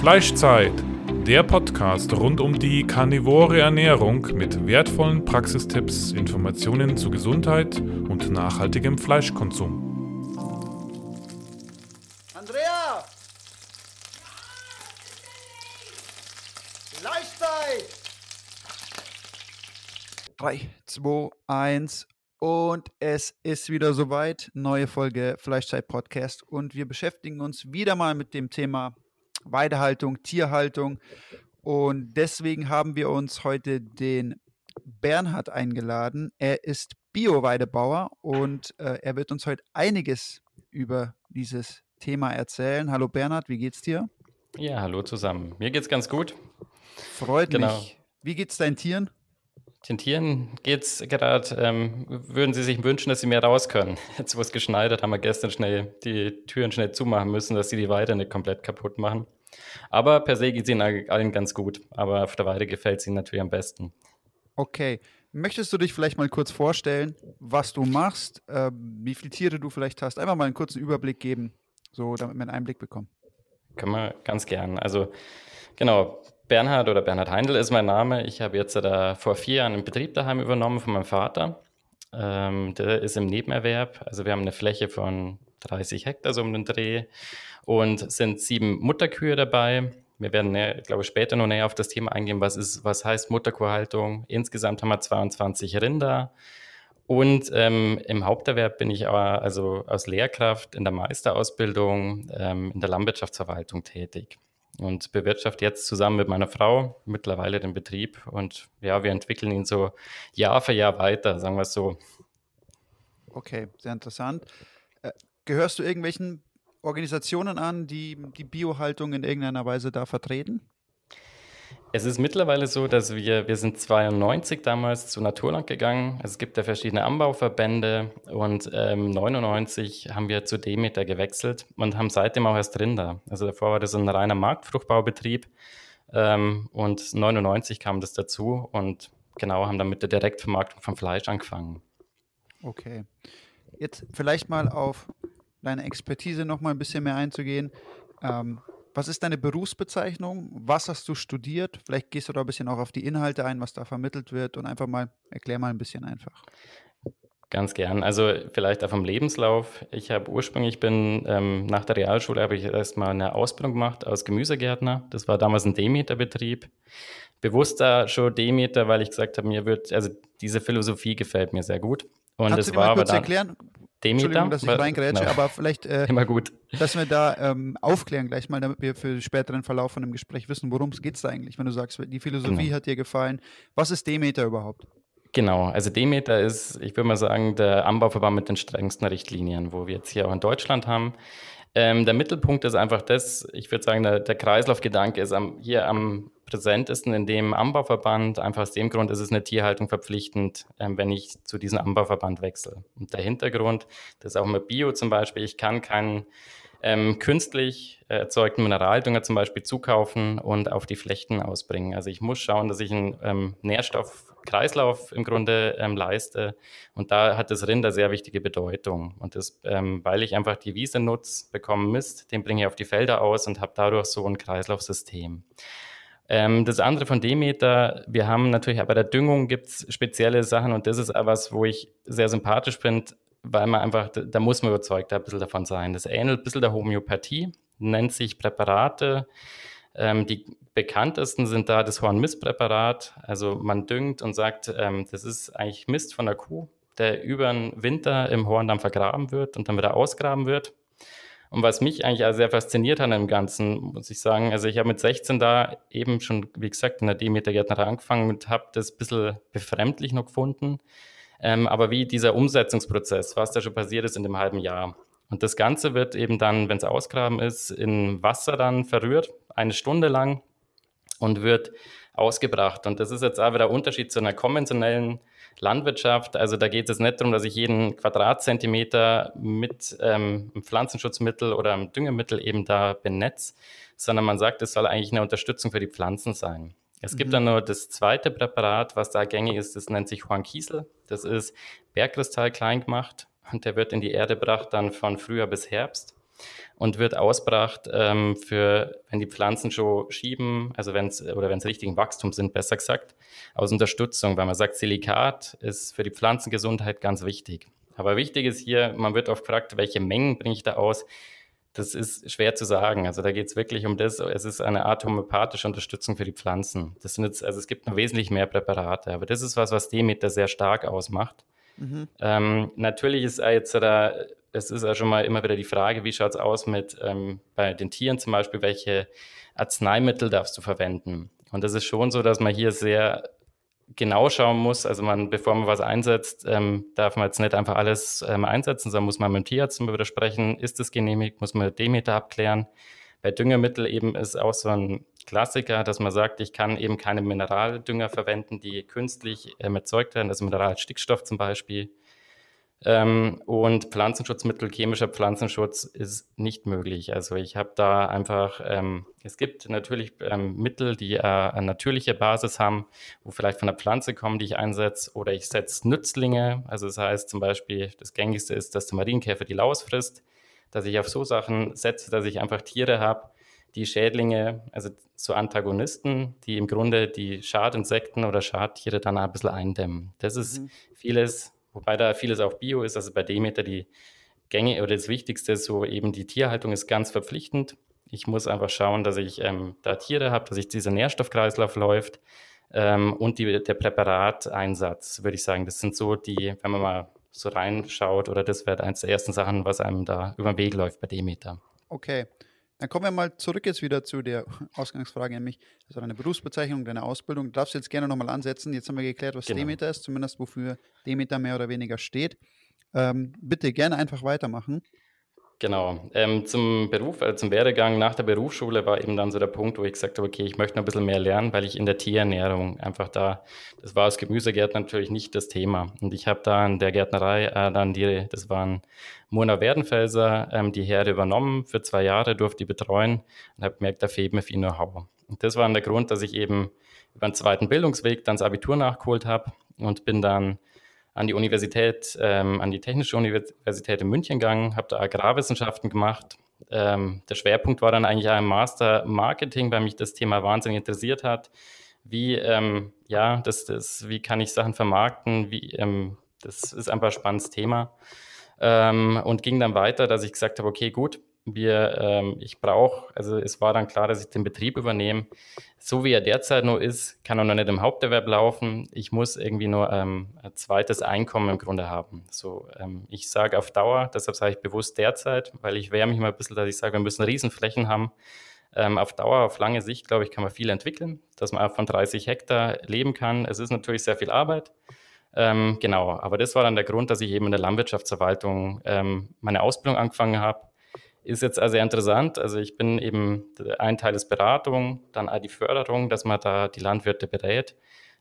Fleischzeit, der Podcast rund um die karnivore Ernährung mit wertvollen Praxistipps, Informationen zu Gesundheit und nachhaltigem Fleischkonsum. Andrea! Fleischzeit! 3, 2, 1 und es ist wieder soweit. Neue Folge Fleischzeit Podcast und wir beschäftigen uns wieder mal mit dem Thema Weidehaltung, Tierhaltung. Und deswegen haben wir uns heute den Bernhard eingeladen. Er ist Bio-Weidebauer und äh, er wird uns heute einiges über dieses Thema erzählen. Hallo Bernhard, wie geht's dir? Ja, hallo zusammen. Mir geht's ganz gut. Freut genau. mich. Wie geht's deinen Tieren? Den Tieren geht's gerade, ähm, würden sie sich wünschen, dass sie mehr raus können. Jetzt, wo es geschneit hat, haben wir gestern schnell die Türen schnell zumachen müssen, dass sie die Weide nicht komplett kaputt machen. Aber per se geht es ihnen allen ganz gut. Aber auf der Weide gefällt es ihnen natürlich am besten. Okay. Möchtest du dich vielleicht mal kurz vorstellen, was du machst, äh, wie viele Tiere du vielleicht hast? Einfach mal einen kurzen Überblick geben, so damit wir einen Einblick bekommen. Können wir ganz gern. Also, genau, Bernhard oder Bernhard Heindl ist mein Name. Ich habe jetzt da vor vier Jahren einen Betrieb daheim übernommen von meinem Vater. Ähm, der ist im Nebenerwerb. Also wir haben eine Fläche von 30 Hektar so um den Dreh und sind sieben Mutterkühe dabei. Wir werden, näher, glaube ich, später noch näher auf das Thema eingehen, was, ist, was heißt Mutterkuhhaltung. Insgesamt haben wir 22 Rinder. Und ähm, im Haupterwerb bin ich aber also als Lehrkraft in der Meisterausbildung ähm, in der Landwirtschaftsverwaltung tätig und bewirtschafte jetzt zusammen mit meiner Frau mittlerweile den Betrieb. Und ja, wir entwickeln ihn so Jahr für Jahr weiter, sagen wir es so. Okay, sehr interessant. Äh, gehörst du irgendwelchen Organisationen an, die die Biohaltung in irgendeiner Weise da vertreten? Es ist mittlerweile so, dass wir, wir sind 92 damals zu Naturland gegangen. Es gibt ja verschiedene Anbauverbände und ähm, 99 haben wir zu Demeter gewechselt und haben seitdem auch erst Rinder. Also davor war das ein reiner Marktfruchtbaubetrieb ähm, und 99 kam das dazu und genau haben dann mit der Direktvermarktung von Fleisch angefangen. Okay. Jetzt vielleicht mal auf deine Expertise noch mal ein bisschen mehr einzugehen. Ähm, was ist deine Berufsbezeichnung? Was hast du studiert? Vielleicht gehst du da ein bisschen auch auf die Inhalte ein, was da vermittelt wird und einfach mal, erklär mal ein bisschen einfach. Ganz gern. Also vielleicht auch vom Lebenslauf. Ich habe ursprünglich bin ähm, nach der Realschule habe ich erstmal eine Ausbildung gemacht als Gemüsegärtner. Das war damals ein Demeter-Betrieb. Bewusst da schon Demeter, weil ich gesagt habe, mir wird also diese Philosophie gefällt mir sehr gut. Und Kannst dir war mal kurz erklären, Demeter. Entschuldigung, dass ich reingrätsche, aber vielleicht, äh, Immer gut. dass wir da ähm, aufklären gleich mal, damit wir für den späteren Verlauf von dem Gespräch wissen, worum es geht da eigentlich, wenn du sagst, die Philosophie genau. hat dir gefallen. Was ist Demeter überhaupt? Genau, also Demeter ist, ich würde mal sagen, der Anbauverband mit den strengsten Richtlinien, wo wir jetzt hier auch in Deutschland haben. Ähm, der Mittelpunkt ist einfach das, ich würde sagen, der, der Kreislaufgedanke ist am, hier am präsentesten in dem Anbauverband. Einfach aus dem Grund ist es eine Tierhaltung verpflichtend, ähm, wenn ich zu diesem Anbauverband wechsle. Und der Hintergrund, das ist auch mit Bio zum Beispiel, ich kann keinen ähm, künstlich erzeugten Mineraldünger zum Beispiel zukaufen und auf die Flechten ausbringen. Also ich muss schauen, dass ich einen ähm, Nährstoffkreislauf im Grunde ähm, leiste. Und da hat das Rind eine sehr wichtige Bedeutung. Und das, ähm, weil ich einfach die Wiese nutze, bekomme Mist, den bringe ich auf die Felder aus und habe dadurch so ein Kreislaufsystem. Ähm, das andere von Demeter, wir haben natürlich, bei der Düngung gibt es spezielle Sachen und das ist auch was, wo ich sehr sympathisch finde, weil man einfach, da muss man überzeugt ein bisschen davon sein. Das ähnelt ein bisschen der Homöopathie, nennt sich Präparate. Ähm, die bekanntesten sind da das Hornmistpräparat. Also man düngt und sagt, ähm, das ist eigentlich Mist von der Kuh, der über den Winter im Horn dann vergraben wird und dann wieder ausgraben wird. Und was mich eigentlich auch sehr fasziniert hat im Ganzen, muss ich sagen, also ich habe mit 16 da eben schon, wie gesagt, in der Demeter-Gärtnerei angefangen und habe das ein bisschen befremdlich noch gefunden. Ähm, aber wie dieser Umsetzungsprozess, was da schon passiert ist in dem halben Jahr. Und das Ganze wird eben dann, wenn es ausgraben ist, in Wasser dann verrührt, eine Stunde lang und wird ausgebracht. Und das ist jetzt auch wieder der Unterschied zu einer konventionellen Landwirtschaft. Also da geht es nicht darum, dass ich jeden Quadratzentimeter mit ähm, einem Pflanzenschutzmittel oder einem Düngemittel eben da benetze, sondern man sagt, es soll eigentlich eine Unterstützung für die Pflanzen sein. Es gibt mhm. dann nur das zweite Präparat, was da gängig ist, das nennt sich Juan Kiesel. Das ist Bergkristall klein gemacht und der wird in die Erde gebracht dann von Frühjahr bis Herbst. Und wird ausgebracht ähm, für, wenn die Pflanzen schon schieben, also wenn es oder wenn es richtigen Wachstum sind, besser gesagt, aus Unterstützung, weil man sagt, Silikat ist für die Pflanzengesundheit ganz wichtig. Aber wichtig ist hier, man wird oft gefragt, welche Mengen bringe ich da aus? Das ist schwer zu sagen. Also da geht es wirklich um das. Es ist eine Art homöopathische Unterstützung für die Pflanzen. Das sind jetzt, also es gibt noch wesentlich mehr Präparate, aber das ist was, was Demeter sehr stark ausmacht. Mhm. Ähm, natürlich ist jetzt da, es ist ja schon mal immer wieder die Frage, wie schaut es aus mit ähm, bei den Tieren zum Beispiel, welche Arzneimittel darfst du verwenden? Und das ist schon so, dass man hier sehr genau schauen muss. Also man, bevor man was einsetzt, ähm, darf man jetzt nicht einfach alles ähm, einsetzen, sondern muss man mit dem Tierarzt darüber sprechen, ist es genehmigt, muss man Demeter abklären. Bei Düngemittel eben ist auch so ein Klassiker, dass man sagt, ich kann eben keine Mineraldünger verwenden, die künstlich ähm, erzeugt werden, also Mineralstickstoff zum Beispiel. Ähm, und Pflanzenschutzmittel, chemischer Pflanzenschutz ist nicht möglich. Also ich habe da einfach, ähm, es gibt natürlich ähm, Mittel, die äh, eine natürliche Basis haben, wo vielleicht von der Pflanze kommen, die ich einsetze, oder ich setze Nützlinge. Also das heißt zum Beispiel, das gängigste ist, dass der Marienkäfer die Laus frisst, dass ich auf so Sachen setze, dass ich einfach Tiere habe, die Schädlinge, also so Antagonisten, die im Grunde die Schadinsekten oder Schadtiere dann ein bisschen eindämmen. Das ist mhm. vieles Wobei da vieles auch Bio ist. Also bei Demeter die Gänge oder das Wichtigste ist so eben die Tierhaltung ist ganz verpflichtend. Ich muss einfach schauen, dass ich ähm, da Tiere habe, dass ich dieser Nährstoffkreislauf läuft ähm, und die, der Präparateinsatz, würde ich sagen. Das sind so die, wenn man mal so reinschaut, oder das wäre eines der ersten Sachen, was einem da über den Weg läuft bei Demeter. Okay. Dann kommen wir mal zurück jetzt wieder zu der Ausgangsfrage, nämlich also deine Berufsbezeichnung, deine Ausbildung. Du darfst jetzt gerne nochmal ansetzen. Jetzt haben wir geklärt, was genau. Demeter ist, zumindest wofür Demeter mehr oder weniger steht. Ähm, bitte gerne einfach weitermachen. Genau. Ähm, zum Beruf, also zum Werdegang nach der Berufsschule war eben dann so der Punkt, wo ich gesagt habe, okay, ich möchte noch ein bisschen mehr lernen, weil ich in der Tierernährung einfach da, das war als Gemüsegärtner natürlich nicht das Thema. Und ich habe da in der Gärtnerei äh, dann die, das waren Mona Werdenfelser, ähm, die Herde übernommen, für zwei Jahre durfte die betreuen und habe gemerkt, da fehlt mir viel Know-how. Und das war dann der Grund, dass ich eben über einen zweiten Bildungsweg dann das Abitur nachgeholt habe und bin dann an die Universität, ähm, an die Technische Universität in München gegangen, habe da Agrarwissenschaften gemacht. Ähm, der Schwerpunkt war dann eigentlich ein Master Marketing, weil mich das Thema wahnsinnig interessiert hat. Wie, ähm, ja, das, das, wie kann ich Sachen vermarkten? Wie, ähm, das ist einfach ein spannendes Thema. Ähm, und ging dann weiter, dass ich gesagt habe, okay, gut, wir, ähm, ich brauche, also es war dann klar, dass ich den Betrieb übernehme. So wie er derzeit nur ist, kann er noch nicht im Haupterwerb laufen. Ich muss irgendwie nur ähm, ein zweites Einkommen im Grunde haben. So, ähm, ich sage auf Dauer, deshalb sage ich bewusst derzeit, weil ich wehre mich mal ein bisschen, dass ich sage, wir müssen Riesenflächen haben. Ähm, auf Dauer, auf lange Sicht, glaube ich, kann man viel entwickeln, dass man auch von 30 Hektar leben kann. Es ist natürlich sehr viel Arbeit. Ähm, genau, aber das war dann der Grund, dass ich eben in der Landwirtschaftsverwaltung ähm, meine Ausbildung angefangen habe ist jetzt also sehr interessant. Also ich bin eben, ein Teil ist Beratung, dann die Förderung, dass man da die Landwirte berät.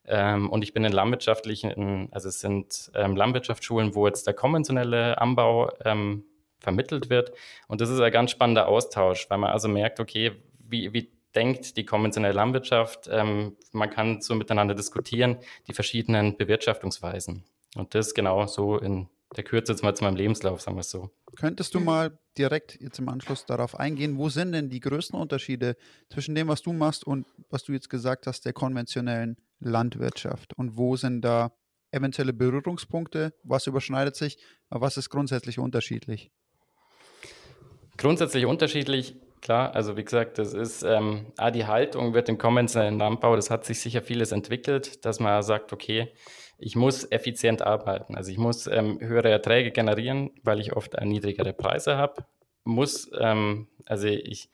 Ähm, und ich bin in landwirtschaftlichen, also es sind ähm, Landwirtschaftsschulen, wo jetzt der konventionelle Anbau ähm, vermittelt wird. Und das ist ein ganz spannender Austausch, weil man also merkt, okay, wie, wie denkt die konventionelle Landwirtschaft? Ähm, man kann so miteinander diskutieren, die verschiedenen Bewirtschaftungsweisen. Und das genau so in der Kürze jetzt mal zu meinem Lebenslauf, sagen wir es so. Könntest du mal direkt jetzt im Anschluss darauf eingehen, wo sind denn die größten Unterschiede zwischen dem, was du machst und was du jetzt gesagt hast, der konventionellen Landwirtschaft? Und wo sind da eventuelle Berührungspunkte? Was überschneidet sich? Was ist grundsätzlich unterschiedlich? Grundsätzlich unterschiedlich, klar. Also wie gesagt, das ist, ähm, ah, die Haltung wird im konventionellen Landbau, das hat sich sicher vieles entwickelt, dass man sagt, okay, ich muss effizient arbeiten. Also ich muss ähm, höhere Erträge generieren, weil ich oft niedrigere Preise habe. Muss, ähm, also ich,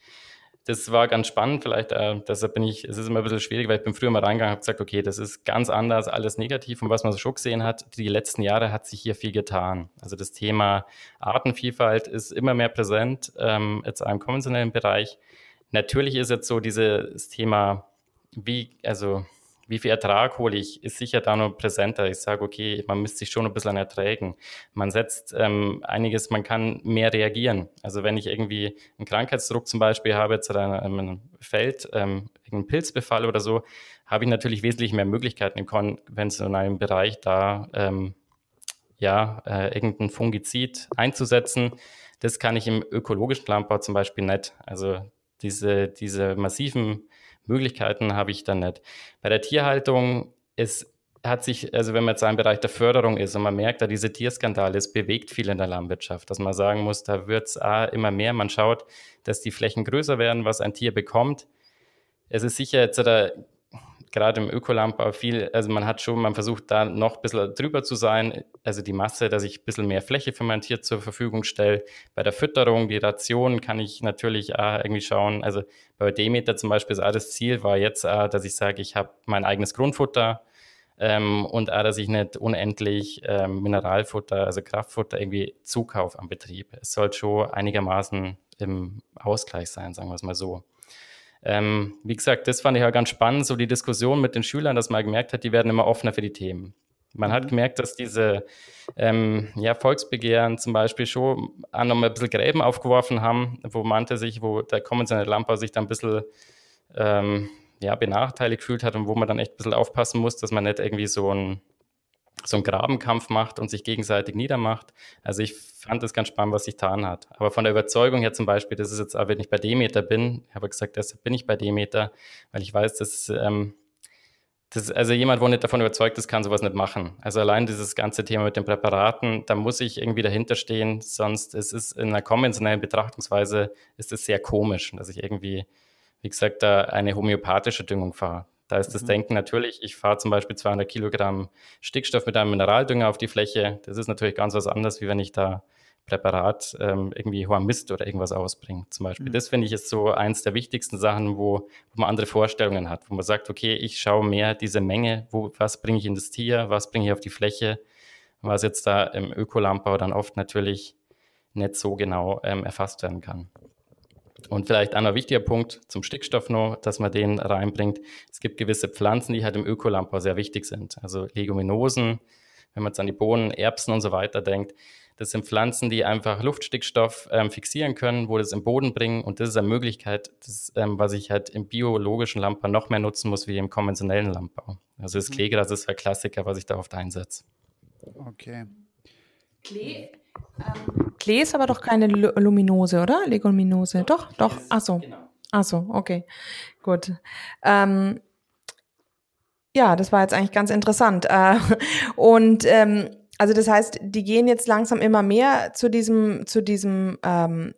das war ganz spannend, vielleicht, äh, deshalb bin ich, es ist immer ein bisschen schwierig, weil ich bin früher mal reingegangen und habe gesagt, okay, das ist ganz anders, alles negativ. Und was man so schon gesehen hat, die letzten Jahre hat sich hier viel getan. Also das Thema Artenvielfalt ist immer mehr präsent, ähm, jetzt im konventionellen Bereich. Natürlich ist jetzt so dieses Thema, wie, also wie viel Ertrag hole ich, ist sicher da noch präsenter. Ich sage, okay, man misst sich schon ein bisschen an Erträgen. Man setzt ähm, einiges, man kann mehr reagieren. Also wenn ich irgendwie einen Krankheitsdruck zum Beispiel habe, zu einem Feld, ähm, einen Pilzbefall oder so, habe ich natürlich wesentlich mehr Möglichkeiten im konventionellen Bereich da ähm, ja, äh, irgendein Fungizid einzusetzen. Das kann ich im ökologischen Landbau zum Beispiel nicht. Also diese, diese massiven Möglichkeiten habe ich dann nicht. Bei der Tierhaltung ist hat sich, also wenn man jetzt im Bereich der Förderung ist und man merkt da diese Tierskandale, es bewegt viel in der Landwirtschaft, dass man sagen muss, da wird es immer mehr, man schaut, dass die Flächen größer werden, was ein Tier bekommt. Es ist sicher jetzt gerade im Ökolandbau viel, also man hat schon, man versucht da noch ein bisschen drüber zu sein, also die Masse, dass ich ein bisschen mehr Fläche Tier zur Verfügung stelle. Bei der Fütterung, die Ration kann ich natürlich auch irgendwie schauen, also bei Demeter zum Beispiel ist auch das Ziel, war jetzt auch, dass ich sage, ich habe mein eigenes Grundfutter, ähm, und auch, dass ich nicht unendlich ähm, Mineralfutter, also Kraftfutter irgendwie zukaufe am Betrieb. Es soll schon einigermaßen im Ausgleich sein, sagen wir es mal so. Ähm, wie gesagt, das fand ich ja ganz spannend, so die Diskussion mit den Schülern, dass man gemerkt hat, die werden immer offener für die Themen. Man hat mhm. gemerkt, dass diese ähm, ja, Volksbegehren zum Beispiel schon auch nochmal ein bisschen Gräben aufgeworfen haben, wo manche sich, wo der konventionelle Lamper sich da ein bisschen ähm, ja, benachteiligt gefühlt hat und wo man dann echt ein bisschen aufpassen muss, dass man nicht irgendwie so ein so einen Grabenkampf macht und sich gegenseitig niedermacht. Also ich fand das ganz spannend, was sich getan hat. Aber von der Überzeugung her zum Beispiel, das ist jetzt wenn ich bei Demeter bin, ich habe gesagt, deshalb bin ich bei Demeter, weil ich weiß, dass, ähm, das, also jemand, wo nicht davon überzeugt ist, kann sowas nicht machen. Also allein dieses ganze Thema mit den Präparaten, da muss ich irgendwie dahinter stehen, sonst ist es in einer konventionellen Betrachtungsweise ist es sehr komisch, dass ich irgendwie wie gesagt, da eine homöopathische Düngung fahre. Da ist das mhm. Denken natürlich, ich fahre zum Beispiel 200 Kilogramm Stickstoff mit einem Mineraldünger auf die Fläche. Das ist natürlich ganz was anderes, wie wenn ich da Präparat ähm, irgendwie hoher Mist oder irgendwas ausbringe. Zum Beispiel. Mhm. Das finde ich ist so eins der wichtigsten Sachen, wo, wo, man andere Vorstellungen hat, wo man sagt, okay, ich schaue mehr diese Menge, wo, was bringe ich in das Tier, was bringe ich auf die Fläche, was jetzt da im Ökolandbau dann oft natürlich nicht so genau ähm, erfasst werden kann. Und vielleicht ein wichtiger Punkt zum Stickstoff noch, dass man den reinbringt. Es gibt gewisse Pflanzen, die halt im Ökolandbau sehr wichtig sind. Also Leguminosen, wenn man jetzt an die Bohnen, Erbsen und so weiter denkt. Das sind Pflanzen, die einfach Luftstickstoff ähm, fixieren können, wo das im Boden bringen. Und das ist eine Möglichkeit, das, ähm, was ich halt im biologischen Landbau noch mehr nutzen muss wie im konventionellen Landbau. Also das mhm. Kleegras ist ein Klassiker, was ich da oft einsetze. Okay. Klee ähm, Klee ist aber doch keine Luminose, oder? Leguminose. Doch, doch. Ach so. Genau. Ach so, okay. Gut. Ähm, ja, das war jetzt eigentlich ganz interessant. Äh, und ähm, also das heißt, die gehen jetzt langsam immer mehr zu diesem, zu diesem ähm,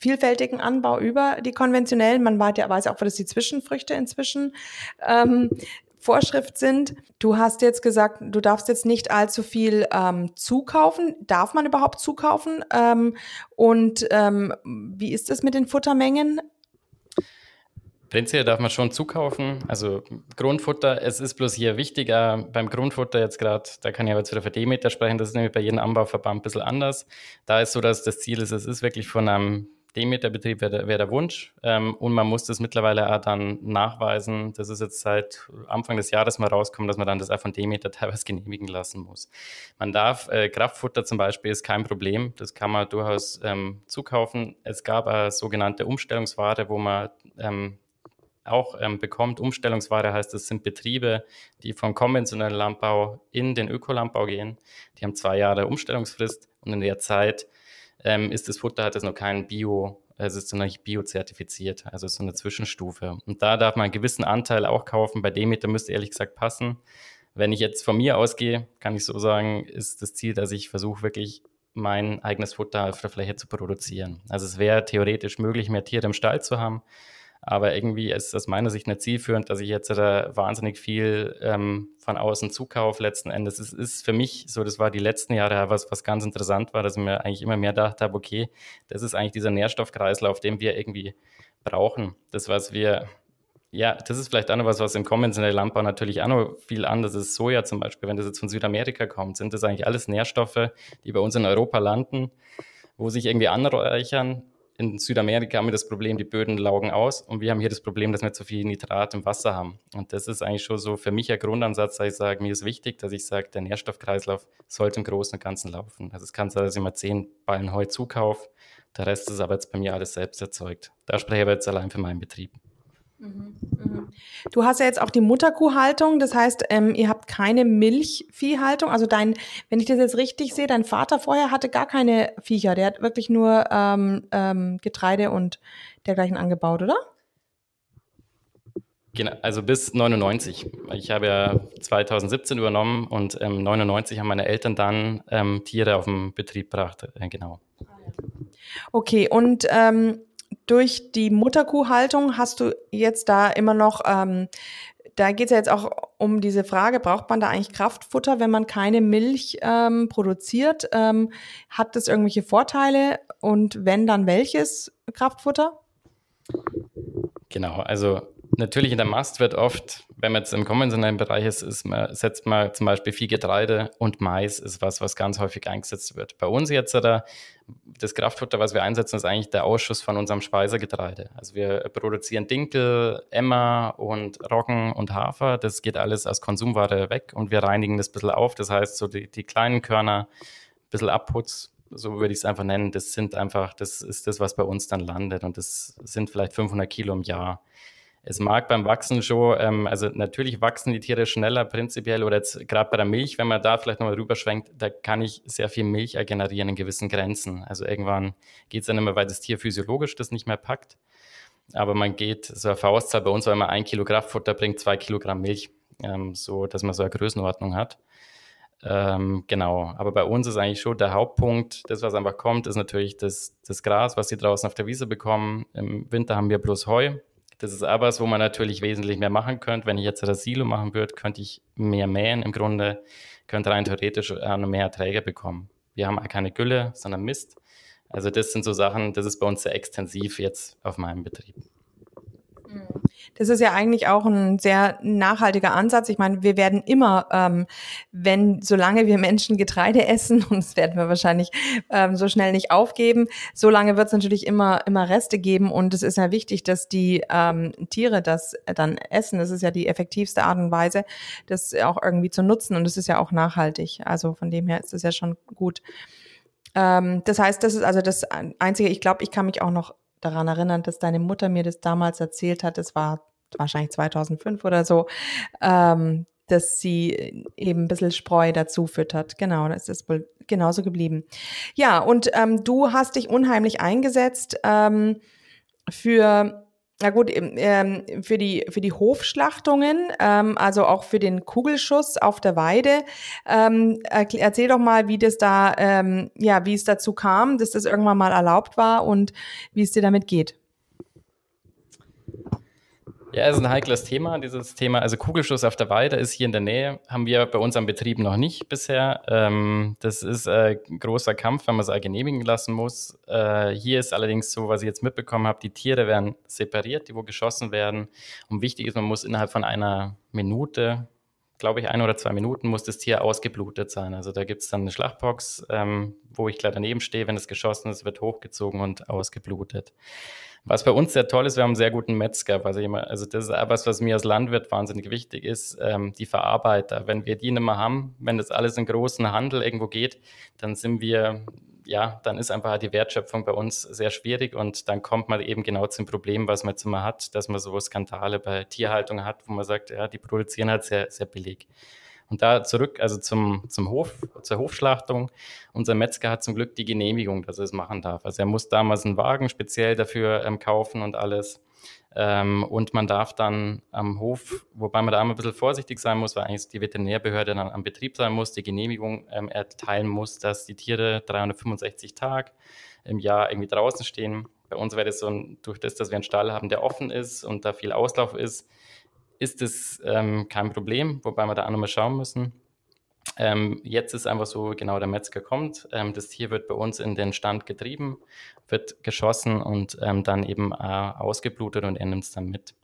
vielfältigen Anbau über die konventionellen. Man weiß ja, weiß auch, dass die Zwischenfrüchte inzwischen ähm, Vorschrift sind. Du hast jetzt gesagt, du darfst jetzt nicht allzu viel ähm, zukaufen. Darf man überhaupt zukaufen? Ähm, und ähm, wie ist es mit den Futtermengen? Prinzipiell darf man schon zukaufen. Also Grundfutter, es ist bloß hier wichtiger beim Grundfutter jetzt gerade, da kann ich aber jetzt wieder für Demeter sprechen, das ist nämlich bei jedem Anbauverband ein bisschen anders. Da ist so, dass das Ziel ist, es ist wirklich von einem Demeter-Betrieb wäre wär der Wunsch. Ähm, und man muss das mittlerweile auch dann nachweisen. Das ist jetzt seit Anfang des Jahres mal rausgekommen, dass man dann das von Demeter teilweise genehmigen lassen muss. Man darf, äh, Kraftfutter zum Beispiel ist kein Problem. Das kann man durchaus ähm, zukaufen. Es gab eine sogenannte Umstellungsware, wo man ähm, auch ähm, bekommt. Umstellungsware heißt, es sind Betriebe, die vom konventionellen Landbau in den Ökolandbau gehen. Die haben zwei Jahre Umstellungsfrist und in der Zeit ähm, ist das Futter, hat es noch keinen Bio, es ist noch nicht biozertifiziert, also so eine Zwischenstufe. Und da darf man einen gewissen Anteil auch kaufen. Bei Demeter müsste ehrlich gesagt passen. Wenn ich jetzt von mir ausgehe, kann ich so sagen, ist das Ziel, dass ich versuche wirklich mein eigenes Futter auf der Fläche zu produzieren. Also es wäre theoretisch möglich, mehr Tiere im Stall zu haben. Aber irgendwie ist aus meiner Sicht nicht zielführend, dass ich jetzt da wahnsinnig viel ähm, von außen zukaufe. Letzten Endes es ist für mich so, das war die letzten Jahre was, was ganz interessant war, dass ich mir eigentlich immer mehr gedacht habe, okay, das ist eigentlich dieser Nährstoffkreislauf, den wir irgendwie brauchen. Das, was wir ja, das ist vielleicht auch noch was, was im konventionellen Landbau natürlich auch noch viel anders ist. Soja zum Beispiel, wenn das jetzt von Südamerika kommt, sind das eigentlich alles Nährstoffe, die bei uns in Europa landen, wo sich irgendwie anreichern in Südamerika haben wir das Problem, die Böden laugen aus und wir haben hier das Problem, dass wir zu viel Nitrat im Wasser haben. Und das ist eigentlich schon so für mich ein Grundansatz, dass ich sage, mir ist wichtig, dass ich sage, der Nährstoffkreislauf sollte im Großen und Ganzen laufen. Also es kann sein, dass ich mal zehn Ballen Heu zukaufe, der Rest ist aber jetzt bei mir alles selbst erzeugt. Da spreche ich aber jetzt allein für meinen Betrieb. Mhm, mhm. Du hast ja jetzt auch die Mutterkuhhaltung, das heißt, ähm, ihr habt keine Milchviehhaltung. Also dein, wenn ich das jetzt richtig sehe, dein Vater vorher hatte gar keine Viecher, der hat wirklich nur ähm, ähm, Getreide und dergleichen angebaut, oder? Genau, also bis 99. Ich habe ja 2017 übernommen und ähm, 99 haben meine Eltern dann ähm, Tiere auf den Betrieb gebracht. Äh, genau. Okay, und ähm, durch die Mutterkuhhaltung hast du jetzt da immer noch, ähm, da geht es ja jetzt auch um diese Frage, braucht man da eigentlich Kraftfutter, wenn man keine Milch ähm, produziert? Ähm, hat das irgendwelche Vorteile und wenn, dann welches Kraftfutter? Genau, also natürlich in der Mast wird oft, wenn man jetzt im konventionellen Bereich ist, ist man, setzt man zum Beispiel viel Getreide und Mais ist was, was ganz häufig eingesetzt wird. Bei uns jetzt oder das Kraftfutter, was wir einsetzen, ist eigentlich der Ausschuss von unserem Speisegetreide. Also wir produzieren Dinkel, Emmer und Roggen und Hafer. Das geht alles als Konsumware weg und wir reinigen das ein bisschen auf. Das heißt, so die, die kleinen Körner, ein bisschen Abputz, so würde ich es einfach nennen, das sind einfach, das ist das, was bei uns dann landet und das sind vielleicht 500 Kilo im Jahr. Es mag beim Wachsen schon, ähm, also natürlich wachsen die Tiere schneller prinzipiell oder jetzt gerade bei der Milch, wenn man da vielleicht nochmal rüberschwenkt, da kann ich sehr viel Milch generieren in gewissen Grenzen. Also irgendwann geht es dann immer, weil das Tier physiologisch das nicht mehr packt. Aber man geht, so eine Faustzahl bei uns, weil man ein Kilo Kraftfutter bringt, zwei Kilogramm Milch, ähm, so dass man so eine Größenordnung hat. Ähm, genau, aber bei uns ist eigentlich schon der Hauptpunkt, das, was einfach kommt, ist natürlich das, das Gras, was sie draußen auf der Wiese bekommen. Im Winter haben wir bloß Heu, das ist aber was, wo man natürlich wesentlich mehr machen könnte. Wenn ich jetzt das Silo machen würde, könnte ich mehr mähen. Im Grunde könnte rein theoretisch noch mehr Erträge bekommen. Wir haben keine Gülle, sondern Mist. Also das sind so Sachen, das ist bei uns sehr extensiv jetzt auf meinem Betrieb. Mhm. Das ist ja eigentlich auch ein sehr nachhaltiger Ansatz. Ich meine, wir werden immer, ähm, wenn, solange wir Menschen Getreide essen, und das werden wir wahrscheinlich ähm, so schnell nicht aufgeben, solange wird es natürlich immer, immer Reste geben. Und es ist ja wichtig, dass die ähm, Tiere das dann essen. Das ist ja die effektivste Art und Weise, das auch irgendwie zu nutzen. Und es ist ja auch nachhaltig. Also von dem her ist es ja schon gut. Ähm, das heißt, das ist also das Einzige, ich glaube, ich kann mich auch noch daran erinnern, dass deine Mutter mir das damals erzählt hat. Es war wahrscheinlich 2005 oder so, ähm, dass sie eben ein bisschen Spreu dazu füttert. Genau, das ist wohl genauso geblieben. Ja, und ähm, du hast dich unheimlich eingesetzt ähm, für na gut, ähm, für die für die Hofschlachtungen, ähm, also auch für den Kugelschuss auf der Weide. Ähm, erzähl doch mal, wie das da, ähm, ja, wie es dazu kam, dass das irgendwann mal erlaubt war und wie es dir damit geht. Ja, es ist ein heikles Thema, dieses Thema. Also Kugelschuss auf der Weide ist hier in der Nähe, haben wir bei uns am Betrieb noch nicht bisher. Ähm, das ist ein großer Kampf, wenn man es genehmigen lassen muss. Äh, hier ist allerdings so, was ich jetzt mitbekommen habe, die Tiere werden separiert, die wo geschossen werden. Und wichtig ist, man muss innerhalb von einer Minute, glaube ich, ein oder zwei Minuten, muss das Tier ausgeblutet sein. Also da gibt es dann eine Schlachtbox, ähm, wo ich gleich daneben stehe, wenn es geschossen ist, wird hochgezogen und ausgeblutet. Was bei uns sehr toll ist, wir haben einen sehr guten Metzger. Immer, also das ist etwas, was mir als Landwirt wahnsinnig wichtig ist, ähm, die Verarbeiter. Wenn wir die nicht mehr haben, wenn das alles in großen Handel irgendwo geht, dann sind wir, ja, dann ist einfach die Wertschöpfung bei uns sehr schwierig und dann kommt man eben genau zum Problem, was man jetzt immer hat, dass man so Skandale bei Tierhaltung hat, wo man sagt, ja, die produzieren halt sehr, sehr billig. Und da zurück, also zum, zum Hof, zur Hofschlachtung. Unser Metzger hat zum Glück die Genehmigung, dass er es machen darf. Also er muss damals einen Wagen speziell dafür ähm, kaufen und alles. Ähm, und man darf dann am Hof, wobei man da immer ein bisschen vorsichtig sein muss, weil eigentlich die Veterinärbehörde dann am Betrieb sein muss, die Genehmigung ähm, erteilen muss, dass die Tiere 365 Tage im Jahr irgendwie draußen stehen. Bei uns wäre das so, ein, durch das, dass wir einen Stall haben, der offen ist und da viel Auslauf ist, ist es ähm, kein Problem, wobei wir da auch nochmal schauen müssen. Ähm, jetzt ist einfach so, genau, der Metzger kommt, ähm, das Tier wird bei uns in den Stand getrieben, wird geschossen und ähm, dann eben äh, ausgeblutet und er nimmt es dann mit.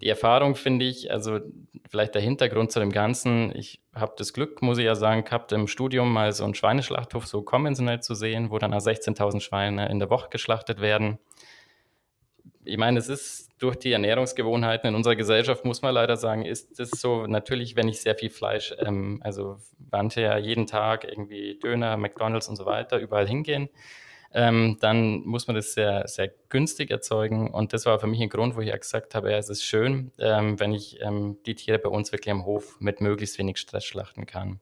Die Erfahrung finde ich, also vielleicht der Hintergrund zu dem Ganzen, ich habe das Glück, muss ich ja sagen, gehabt im Studium mal so einen Schweineschlachthof so konventionell zu sehen, wo dann 16.000 Schweine in der Woche geschlachtet werden ich meine, es ist durch die Ernährungsgewohnheiten in unserer Gesellschaft, muss man leider sagen, ist es so, natürlich, wenn ich sehr viel Fleisch, ähm, also manche ja jeden Tag irgendwie Döner, McDonalds und so weiter, überall hingehen. ähm, dann muss man das sehr, sehr günstig erzeugen. Und das war für mich ein Grund, wo ich ja gesagt habe, ja, es ist schön, ähm, wenn ich ähm, die Tiere bei uns wirklich am Hof mit möglichst wenig Stress schlachten kann.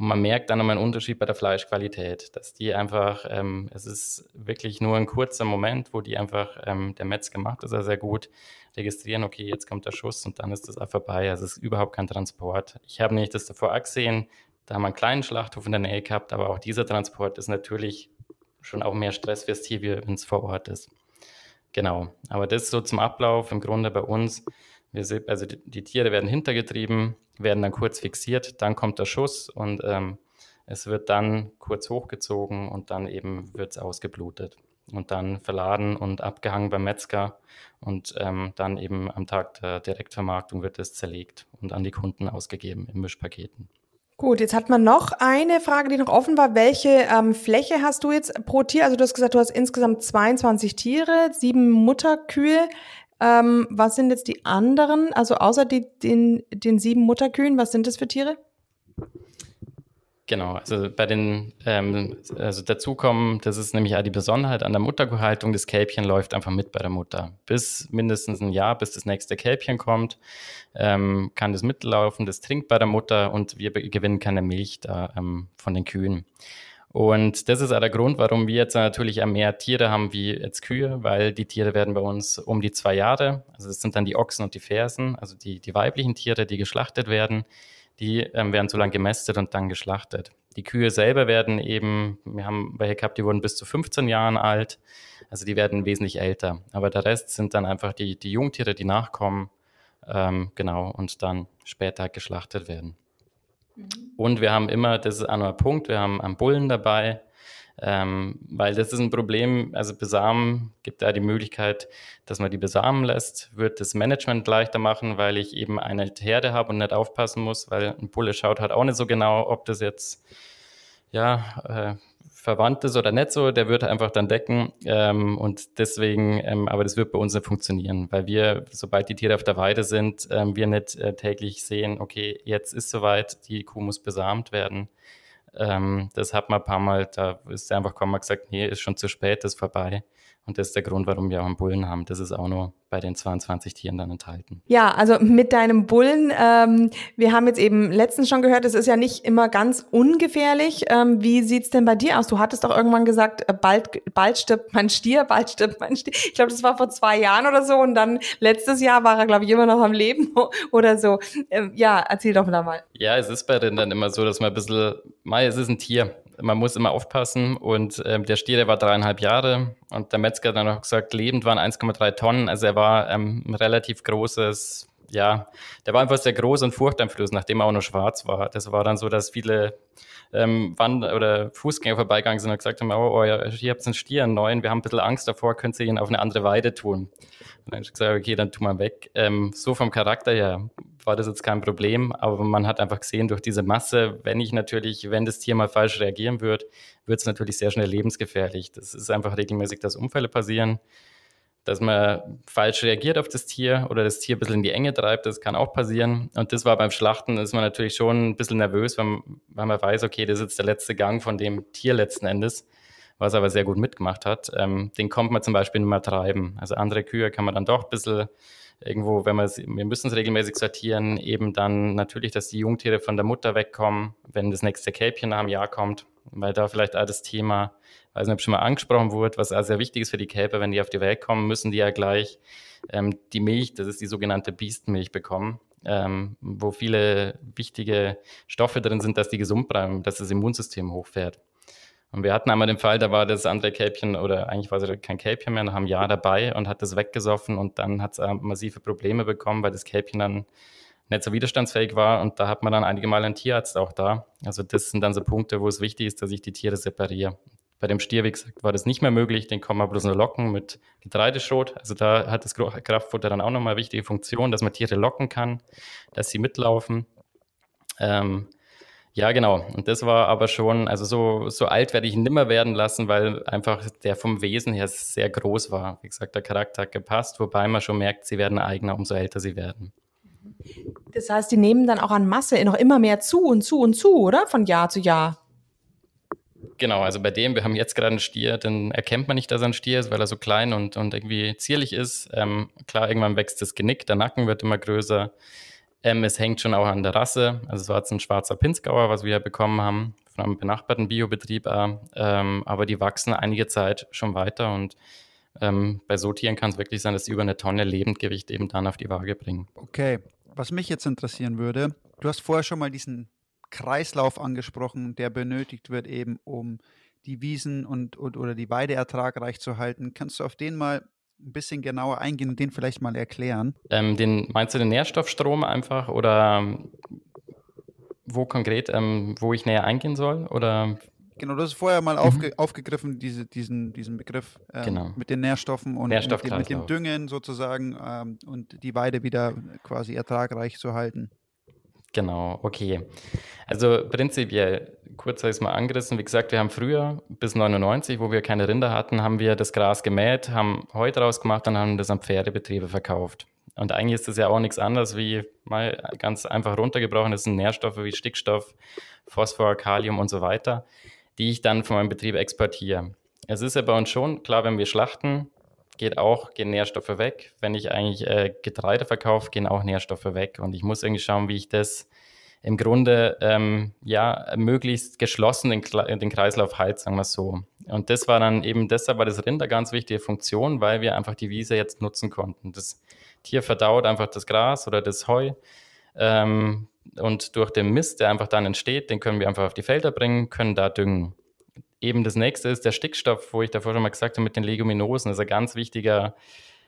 Und man merkt dann nochmal einen Unterschied bei der Fleischqualität, dass die einfach, ähm, es ist wirklich nur ein kurzer Moment, wo die einfach, ähm, der Metzger macht das ja sehr gut, registrieren, okay, jetzt kommt der Schuss und dann ist das auch vorbei. Also es ist überhaupt kein Transport. Ich habe nicht das davor gesehen, da haben wir einen kleinen Schlachthof in der Nähe gehabt, aber auch dieser Transport ist natürlich schon auch mehr Stress fürs Tier, wenn es vor Ort ist. Genau, aber das so zum Ablauf im Grunde bei uns. Wir also die, die, Tiere werden hintergetrieben, werden dann kurz fixiert, dann kommt der Schuss und ähm, es wird dann kurz hochgezogen und dann eben wird es ausgeblutet und dann verladen und abgehangen beim Metzger und ähm, dann eben am Tag der Direktvermarktung wird es zerlegt und an die Kunden ausgegeben in Mischpaketen. Gut, jetzt hat man noch eine Frage, die noch offen war. Welche ähm, Fläche hast du jetzt pro Tier? Also du hast gesagt, du hast insgesamt 22 Tiere, sieben Mutterkühe. Ähm, was sind jetzt die anderen? Also außer die, den, den sieben Mutterkühen, was sind das für Tiere? Genau, also bei den, ähm, also dazukommen, das ist nämlich auch die Besonderheit an der Mutterkuhhaltung, das Kälbchen läuft einfach mit bei der Mutter. Bis mindestens ein Jahr, bis das nächste Kälbchen kommt, ähm, kann das mitlaufen, das trinkt bei der Mutter und wir gewinnen keine Milch da ähm, von den Kühen. Und das ist auch der Grund, warum wir jetzt natürlich mehr Tiere haben wie jetzt Kühe, weil die Tiere werden bei uns um die zwei Jahre, also das sind dann die Ochsen und die Fersen, also die, die weiblichen Tiere, die geschlachtet werden die ähm, werden so lange gemästet und dann geschlachtet. Die Kühe selber werden eben, wir haben welche gehabt, die wurden bis zu 15 Jahren alt, also die werden wesentlich älter. Aber der Rest sind dann einfach die, die Jungtiere, die nachkommen, ähm, genau, und dann später geschlachtet werden. Mhm. Und wir haben immer, das ist auch noch ein Punkt, wir haben einen Bullen dabei, ähm, weil das ist ein Problem, also besamen gibt da die Möglichkeit, dass man die besamen lässt, wird das Management leichter machen, weil ich eben eine Herde habe und nicht aufpassen muss, weil ein Bulle schaut halt auch nicht so genau, ob das jetzt ja äh, verwandt ist oder nicht so, der wird einfach dann decken ähm, und deswegen, ähm, aber das wird bei uns nicht funktionieren, weil wir, sobald die Tiere auf der Weide sind, ähm, wir nicht äh, täglich sehen, okay, jetzt ist soweit, die Kuh muss besamt werden, ähm, das hat man ein paar Mal, da ist einfach mal gesagt, nee, ist schon zu spät, ist vorbei. Und das ist der Grund, warum wir auch einen Bullen haben. Das ist auch nur bei den 22 Tieren dann enthalten. Ja, also mit deinem Bullen, ähm, wir haben jetzt eben letztens schon gehört, es ist ja nicht immer ganz ungefährlich. Ähm, wie sieht's denn bei dir aus? Du hattest doch irgendwann gesagt, äh, bald, bald stirbt mein Stier, bald stirbt mein Stier. Ich glaube, das war vor zwei Jahren oder so. Und dann letztes Jahr war er, glaube ich, immer noch am Leben oder so. Ähm, ja, erzähl doch mal. Ja, es ist bei denen dann immer so, dass man ein bisschen, mal, es ist ein Tier man muss immer aufpassen. Und ähm, der Stier, der war dreieinhalb Jahre und der Metzger hat dann noch gesagt, lebend waren 1,3 Tonnen. Also er war ähm, ein relativ großes, ja, der war einfach sehr groß und furchteinflößend, nachdem er auch noch schwarz war. Das war dann so, dass viele ähm, Wand oder Fußgänger vorbeigegangen sind und gesagt haben, oh, oh ja, hier habt ihr einen Stier, einen neuen, wir haben ein bisschen Angst davor, könnt ihr ihn auf eine andere Weide tun. Und dann habe ich gesagt, okay, dann tu mal weg. Ähm, so vom Charakter her war das jetzt kein Problem, aber man hat einfach gesehen, durch diese Masse, wenn ich natürlich, wenn das Tier mal falsch reagieren wird, wird es natürlich sehr schnell lebensgefährlich. Das ist einfach regelmäßig, dass Unfälle passieren dass man falsch reagiert auf das Tier oder das Tier ein bisschen in die Enge treibt, das kann auch passieren. Und das war beim Schlachten, ist man natürlich schon ein bisschen nervös, weil, weil man weiß, okay, das ist jetzt der letzte Gang von dem Tier letzten Endes, was aber sehr gut mitgemacht hat. Ähm, den kommt man zum Beispiel nicht mehr treiben. Also andere Kühe kann man dann doch ein bisschen irgendwo, wenn man, wir müssen es regelmäßig sortieren, eben dann natürlich, dass die Jungtiere von der Mutter wegkommen, wenn das nächste Kälbchen einem Jahr kommt, weil da vielleicht auch das Thema weiß nicht, ob schon mal angesprochen wurde, was auch sehr wichtig ist für die Kälber, wenn die auf die Welt kommen, müssen die ja gleich ähm, die Milch, das ist die sogenannte Biestenmilch bekommen, ähm, wo viele wichtige Stoffe drin sind, dass die gesund bleiben, dass das Immunsystem hochfährt. Und wir hatten einmal den Fall, da war das andere Kälbchen oder eigentlich war es kein Kälbchen mehr, nach einem Jahr dabei und hat das weggesoffen und dann hat es massive Probleme bekommen, weil das Kälbchen dann nicht so widerstandsfähig war und da hat man dann einige Mal einen Tierarzt auch da. Also das sind dann so Punkte, wo es wichtig ist, dass ich die Tiere separiere. Bei dem Stier, wie gesagt, war das nicht mehr möglich. Den kann man bloß nur locken mit Getreideschrot. Also da hat das Kraftfutter dann auch nochmal wichtige Funktion, dass man Tiere locken kann, dass sie mitlaufen. Ähm, ja, genau. Und das war aber schon, also so, so alt werde ich nimmer werden lassen, weil einfach der vom Wesen her sehr groß war. Wie gesagt, der Charakter hat gepasst, wobei man schon merkt, sie werden eigener, umso älter sie werden. Das heißt, die nehmen dann auch an Masse noch immer mehr zu und zu und zu, oder? Von Jahr zu Jahr. Genau, also bei dem, wir haben jetzt gerade einen Stier, dann erkennt man nicht, dass er ein Stier ist, weil er so klein und, und irgendwie zierlich ist. Ähm, klar, irgendwann wächst das Genick, der Nacken wird immer größer. Ähm, es hängt schon auch an der Rasse. Also es war jetzt ein schwarzer Pinzgauer, was wir bekommen haben, von einem benachbarten Biobetrieb. Äh, ähm, aber die wachsen einige Zeit schon weiter und ähm, bei so Tieren kann es wirklich sein, dass sie über eine Tonne Lebendgewicht eben dann auf die Waage bringen. Okay, was mich jetzt interessieren würde, du hast vorher schon mal diesen Kreislauf angesprochen, der benötigt wird eben, um die Wiesen und, und oder die Weide ertragreich zu halten. Kannst du auf den mal ein bisschen genauer eingehen und den vielleicht mal erklären? Ähm, den, meinst du den Nährstoffstrom einfach oder wo konkret, ähm, wo ich näher eingehen soll? Oder Genau, du hast vorher mal mhm. aufge, aufgegriffen, diese, diesen, diesen Begriff ähm, genau. mit den Nährstoffen und mit dem, mit dem, Düngen sozusagen ähm, und die Weide wieder quasi ertragreich zu halten. Genau, okay. Also prinzipiell, kurz habe ich es mal angerissen, wie gesagt, wir haben früher bis 99, wo wir keine Rinder hatten, haben wir das Gras gemäht, haben Heu draus gemacht und haben das an Pferdebetriebe verkauft. Und eigentlich ist das ja auch nichts anderes wie mal ganz einfach runtergebrochen, das sind Nährstoffe wie Stickstoff, Phosphor, Kalium und so weiter, die ich dann von meinem Betrieb exportiere. Es ist ja bei uns schon klar, wenn wir schlachten, geht auch, gehen Nährstoffe weg. Wenn ich eigentlich äh, Getreide verkaufe, gehen auch Nährstoffe weg. Und ich muss irgendwie schauen, wie ich das im Grunde ähm, ja möglichst geschlossen den, den Kreislauf halte, sagen wir so. Und das war dann eben, deshalb war das Rind eine ganz wichtige Funktion, weil wir einfach die Wiese jetzt nutzen konnten. Das Tier verdaut einfach das Gras oder das Heu. Ähm, und durch den Mist, der einfach dann entsteht, den können wir einfach auf die Felder bringen, können da düngen eben das nächste ist der Stickstoff, wo ich davor schon mal gesagt habe, mit den Leguminosen. Das ist ein ganz wichtiger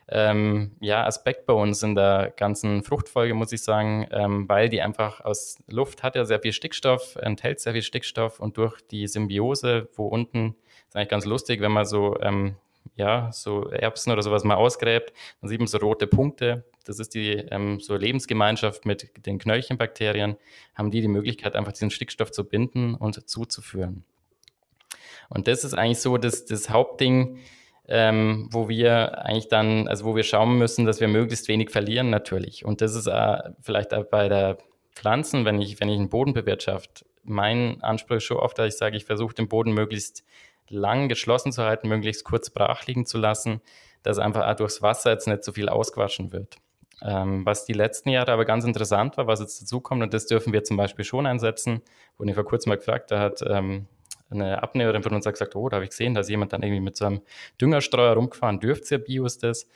ähm, ja, Aspekt bei uns in der ganzen Fruchtfolge, muss ich sagen, ähm, weil die einfach aus Luft hat ja sehr viel Stickstoff, enthält sehr viel Stickstoff und durch die Symbiose, wo unten, ist eigentlich ganz lustig, wenn man so, ähm, ja, so Erbsen oder sowas mal ausgräbt, dann sieht man so rote Punkte. Das ist die ähm, so Lebensgemeinschaft mit den Knöllchenbakterien, haben die die Möglichkeit, einfach diesen Stickstoff zu binden und zuzuführen. Und das ist eigentlich so das, das Hauptding, ähm, wo wir eigentlich dann, also wo wir schauen müssen, dass wir möglichst wenig verlieren natürlich. Und das ist äh, vielleicht auch bei der Pflanzen, wenn ich, wenn ich einen Boden bewirtschaft, mein Anspruch ist schon oft, dass ich sage, ich versuche den Boden möglichst lang geschlossen zu halten, möglichst kurz brach liegen zu lassen, dass einfach durchs Wasser jetzt nicht so viel ausgewaschen wird. Ähm, was die letzten Jahre aber ganz interessant war, was jetzt dazu kommt, und das dürfen wir zum Beispiel schon einsetzen, wurde ich vor kurzem mal gefragt, da hat ähm, eine Abnehmerin von uns hat gesagt, oh, da habe ich gesehen, dass jemand dann irgendwie mit so einem Düngerstreuer rumgefahren dürfte, ja Bio ist das.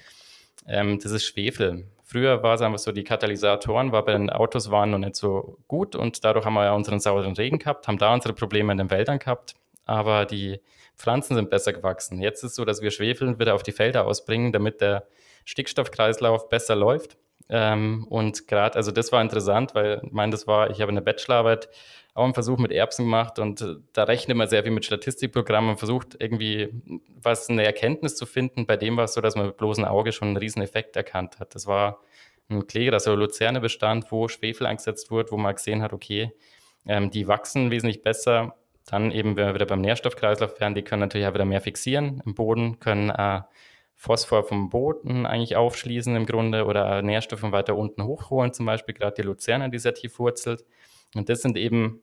Ähm, das ist Schwefel. Früher war es einfach so, die Katalysatoren war bei den Autos waren noch nicht so gut und dadurch haben wir ja unseren sauren Regen gehabt, haben da unsere Probleme in den Wäldern gehabt, aber die Pflanzen sind besser gewachsen. Jetzt ist es so, dass wir Schwefel wieder auf die Felder ausbringen, damit der Stickstoffkreislauf besser läuft. Ähm, und gerade, also das war interessant, weil ich meine, das war, ich habe eine Bachelorarbeit auch einen Versuch mit Erbsen gemacht und äh, da rechnet man sehr viel mit Statistikprogrammen und versucht irgendwie was eine Erkenntnis zu finden. Bei dem war es so, dass man mit bloßem Auge schon einen riesen Effekt erkannt hat. Das war ein Kläger, also Luzerne bestand, wo Schwefel eingesetzt wurde, wo man gesehen hat, okay, ähm, die wachsen wesentlich besser. Dann eben, wenn wir wieder beim Nährstoffkreislauf wären, die können natürlich auch wieder mehr fixieren im Boden, können äh, Phosphor vom Boden eigentlich aufschließen im Grunde oder Nährstoffe weiter unten hochholen, zum Beispiel gerade die Luzerne, die sehr tief wurzelt. Und das sind eben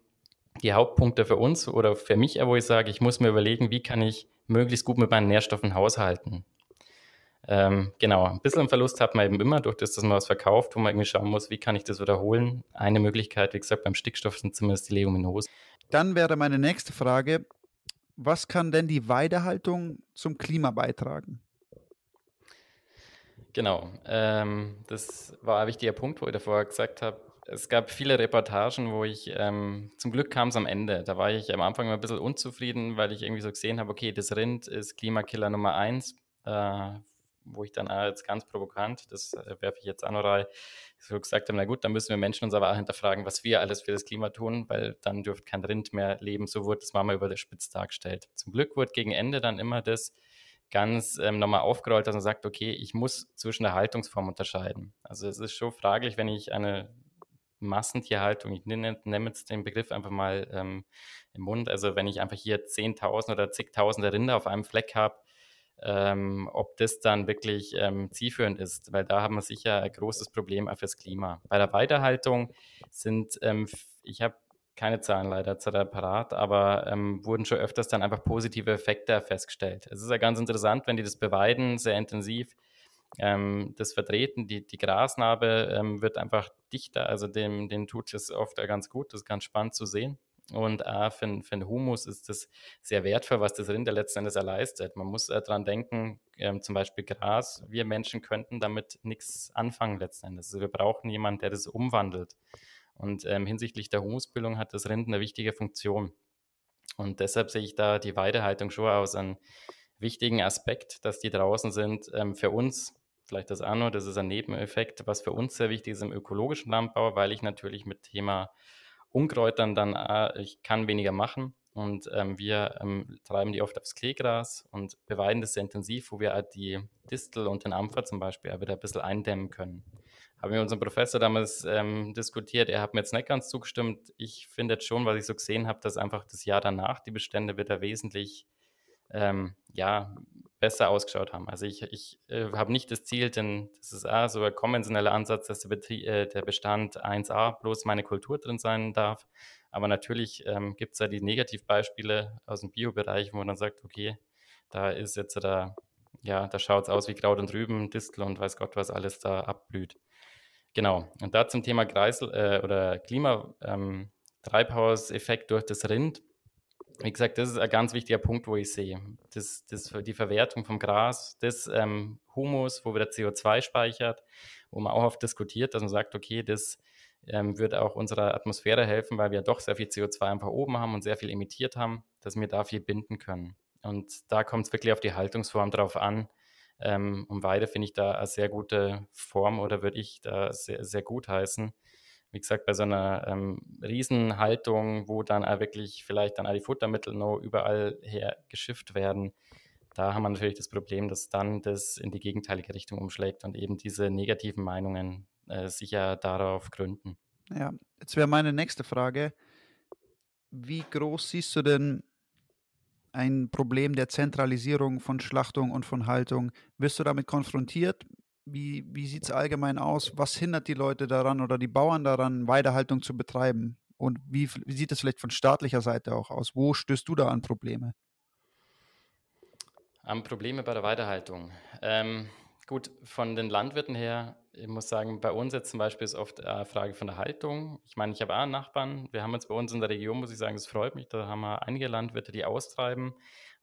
die Hauptpunkte für uns oder für mich, wo ich sage, ich muss mir überlegen, wie kann ich möglichst gut mit meinen Nährstoffen haushalten. Ähm, genau, ein bisschen Verlust hat man eben immer durch das, dass man was verkauft, wo man irgendwie schauen muss, wie kann ich das wiederholen. Eine Möglichkeit, wie gesagt, beim Stickstoff sind zumindest die Leguminosen. Dann wäre meine nächste Frage, was kann denn die Weidehaltung zum Klima beitragen? Genau, ähm, das war ein wichtiger Punkt, wo ich davor gesagt habe, es gab viele Reportagen, wo ich, ähm, zum Glück kam es am Ende. Da war ich am Anfang ein bisschen unzufrieden, weil ich irgendwie so gesehen habe, okay, das Rind ist Klimakiller Nummer eins, äh, wo ich dann als ganz provokant, das äh, werfe ich jetzt an rein, so gesagt habe, na gut, dann müssen wir Menschen uns aber auch hinterfragen, was wir alles für das Klima tun, weil dann dürfte kein Rind mehr leben. So wurde das mal über der Spitze dargestellt. Zum Glück wurde gegen Ende dann immer das ganz ähm, nochmal aufgerollt, dass man sagt, okay, ich muss zwischen der Haltungsform unterscheiden. Also es ist schon fraglich, wenn ich eine Massentierhaltung, ich nenne, nenne jetzt den Begriff einfach mal ähm, im Mund, also wenn ich einfach hier 10.000 oder zigtausende Rinder auf einem Fleck habe, ähm, ob das dann wirklich ähm, zielführend ist, weil da haben wir sicher ein großes Problem fürs Klima. Bei der Weiterhaltung sind, ähm, ich habe keine Zahlen leider zu der parat, aber ähm, wurden schon öfters dann einfach positive Effekte festgestellt. Es ist ja ganz interessant, wenn die das beweiden, sehr intensiv, ähm, das Vertreten, die, die Grasnarbe ähm, wird einfach dichter, also dem, dem tut es oft ganz gut, das ist ganz spannend zu sehen. Und äh, für, für den Humus ist das sehr wertvoll, was das Rind letzten Endes leistet. Man muss äh, daran denken, ähm, zum Beispiel Gras, wir Menschen könnten damit nichts anfangen letzten Endes. Also wir brauchen jemanden, der das umwandelt. Und ähm, hinsichtlich der Humusbildung hat das Rind eine wichtige Funktion. Und deshalb sehe ich da die Weidehaltung schon aus einen wichtigen Aspekt, dass die draußen sind. Ähm, für uns vielleicht das auch noch, das ist ein Nebeneffekt, was für uns sehr wichtig ist im ökologischen Landbau, weil ich natürlich mit Thema Unkräutern dann, äh, ich kann weniger machen und ähm, wir ähm, treiben die oft aufs Kleegras und beweiden das sehr intensiv, wo wir halt die Distel und den Ampfer zum Beispiel wieder ein bisschen eindämmen können. Haben wir mit unserem Professor damals ähm, diskutiert, er hat mir jetzt nicht ganz zugestimmt. Ich finde jetzt schon, was ich so gesehen habe, dass einfach das Jahr danach die Bestände wieder wesentlich ähm, ja, besser ausgeschaut haben. Also ich, ich äh, habe nicht das Ziel, denn das ist auch so ein konventioneller Ansatz, dass der, Betrie äh, der Bestand 1a bloß meine Kultur drin sein darf. Aber natürlich ähm, gibt es da die Negativbeispiele aus dem Biobereich, wo man dann sagt, okay, da ist jetzt da, ja, da schaut es aus wie Kraut und Rüben, Distel und weiß Gott, was alles da abblüht. Genau. Und da zum Thema Kreisel äh, oder Klima, ähm, durch das Rind wie gesagt, das ist ein ganz wichtiger Punkt, wo ich sehe. Das, das, die Verwertung vom Gras, das ähm, Humus, wo wieder CO2 speichert, wo man auch oft diskutiert, dass man sagt, okay, das ähm, wird auch unserer Atmosphäre helfen, weil wir doch sehr viel CO2 einfach oben haben und sehr viel emittiert haben, dass wir da viel binden können. Und da kommt es wirklich auf die Haltungsform drauf an. Ähm, und Weide finde ich da eine sehr gute Form oder würde ich da sehr, sehr gut heißen wie gesagt, bei so einer ähm, Riesenhaltung, wo dann auch wirklich vielleicht dann all die Futtermittel noch überall her geschifft werden, da haben wir natürlich das Problem, dass dann das in die gegenteilige Richtung umschlägt und eben diese negativen Meinungen äh, sicher darauf gründen. Ja, jetzt wäre meine nächste Frage. Wie groß siehst du denn ein Problem der Zentralisierung von Schlachtung und von Haltung? Wirst du damit konfrontiert wie, wie sieht es allgemein aus? Was hindert die Leute daran oder die Bauern daran, Weidehaltung zu betreiben? Und wie, wie sieht es vielleicht von staatlicher Seite auch aus? Wo stößt du da an Probleme? An Probleme bei der Weidehaltung. Ähm, gut, von den Landwirten her, ich muss sagen, bei uns jetzt zum Beispiel ist oft eine Frage von der Haltung. Ich meine, ich habe auch einen Nachbarn. Wir haben jetzt bei uns in der Region, muss ich sagen, es freut mich, da haben wir einige Landwirte, die austreiben.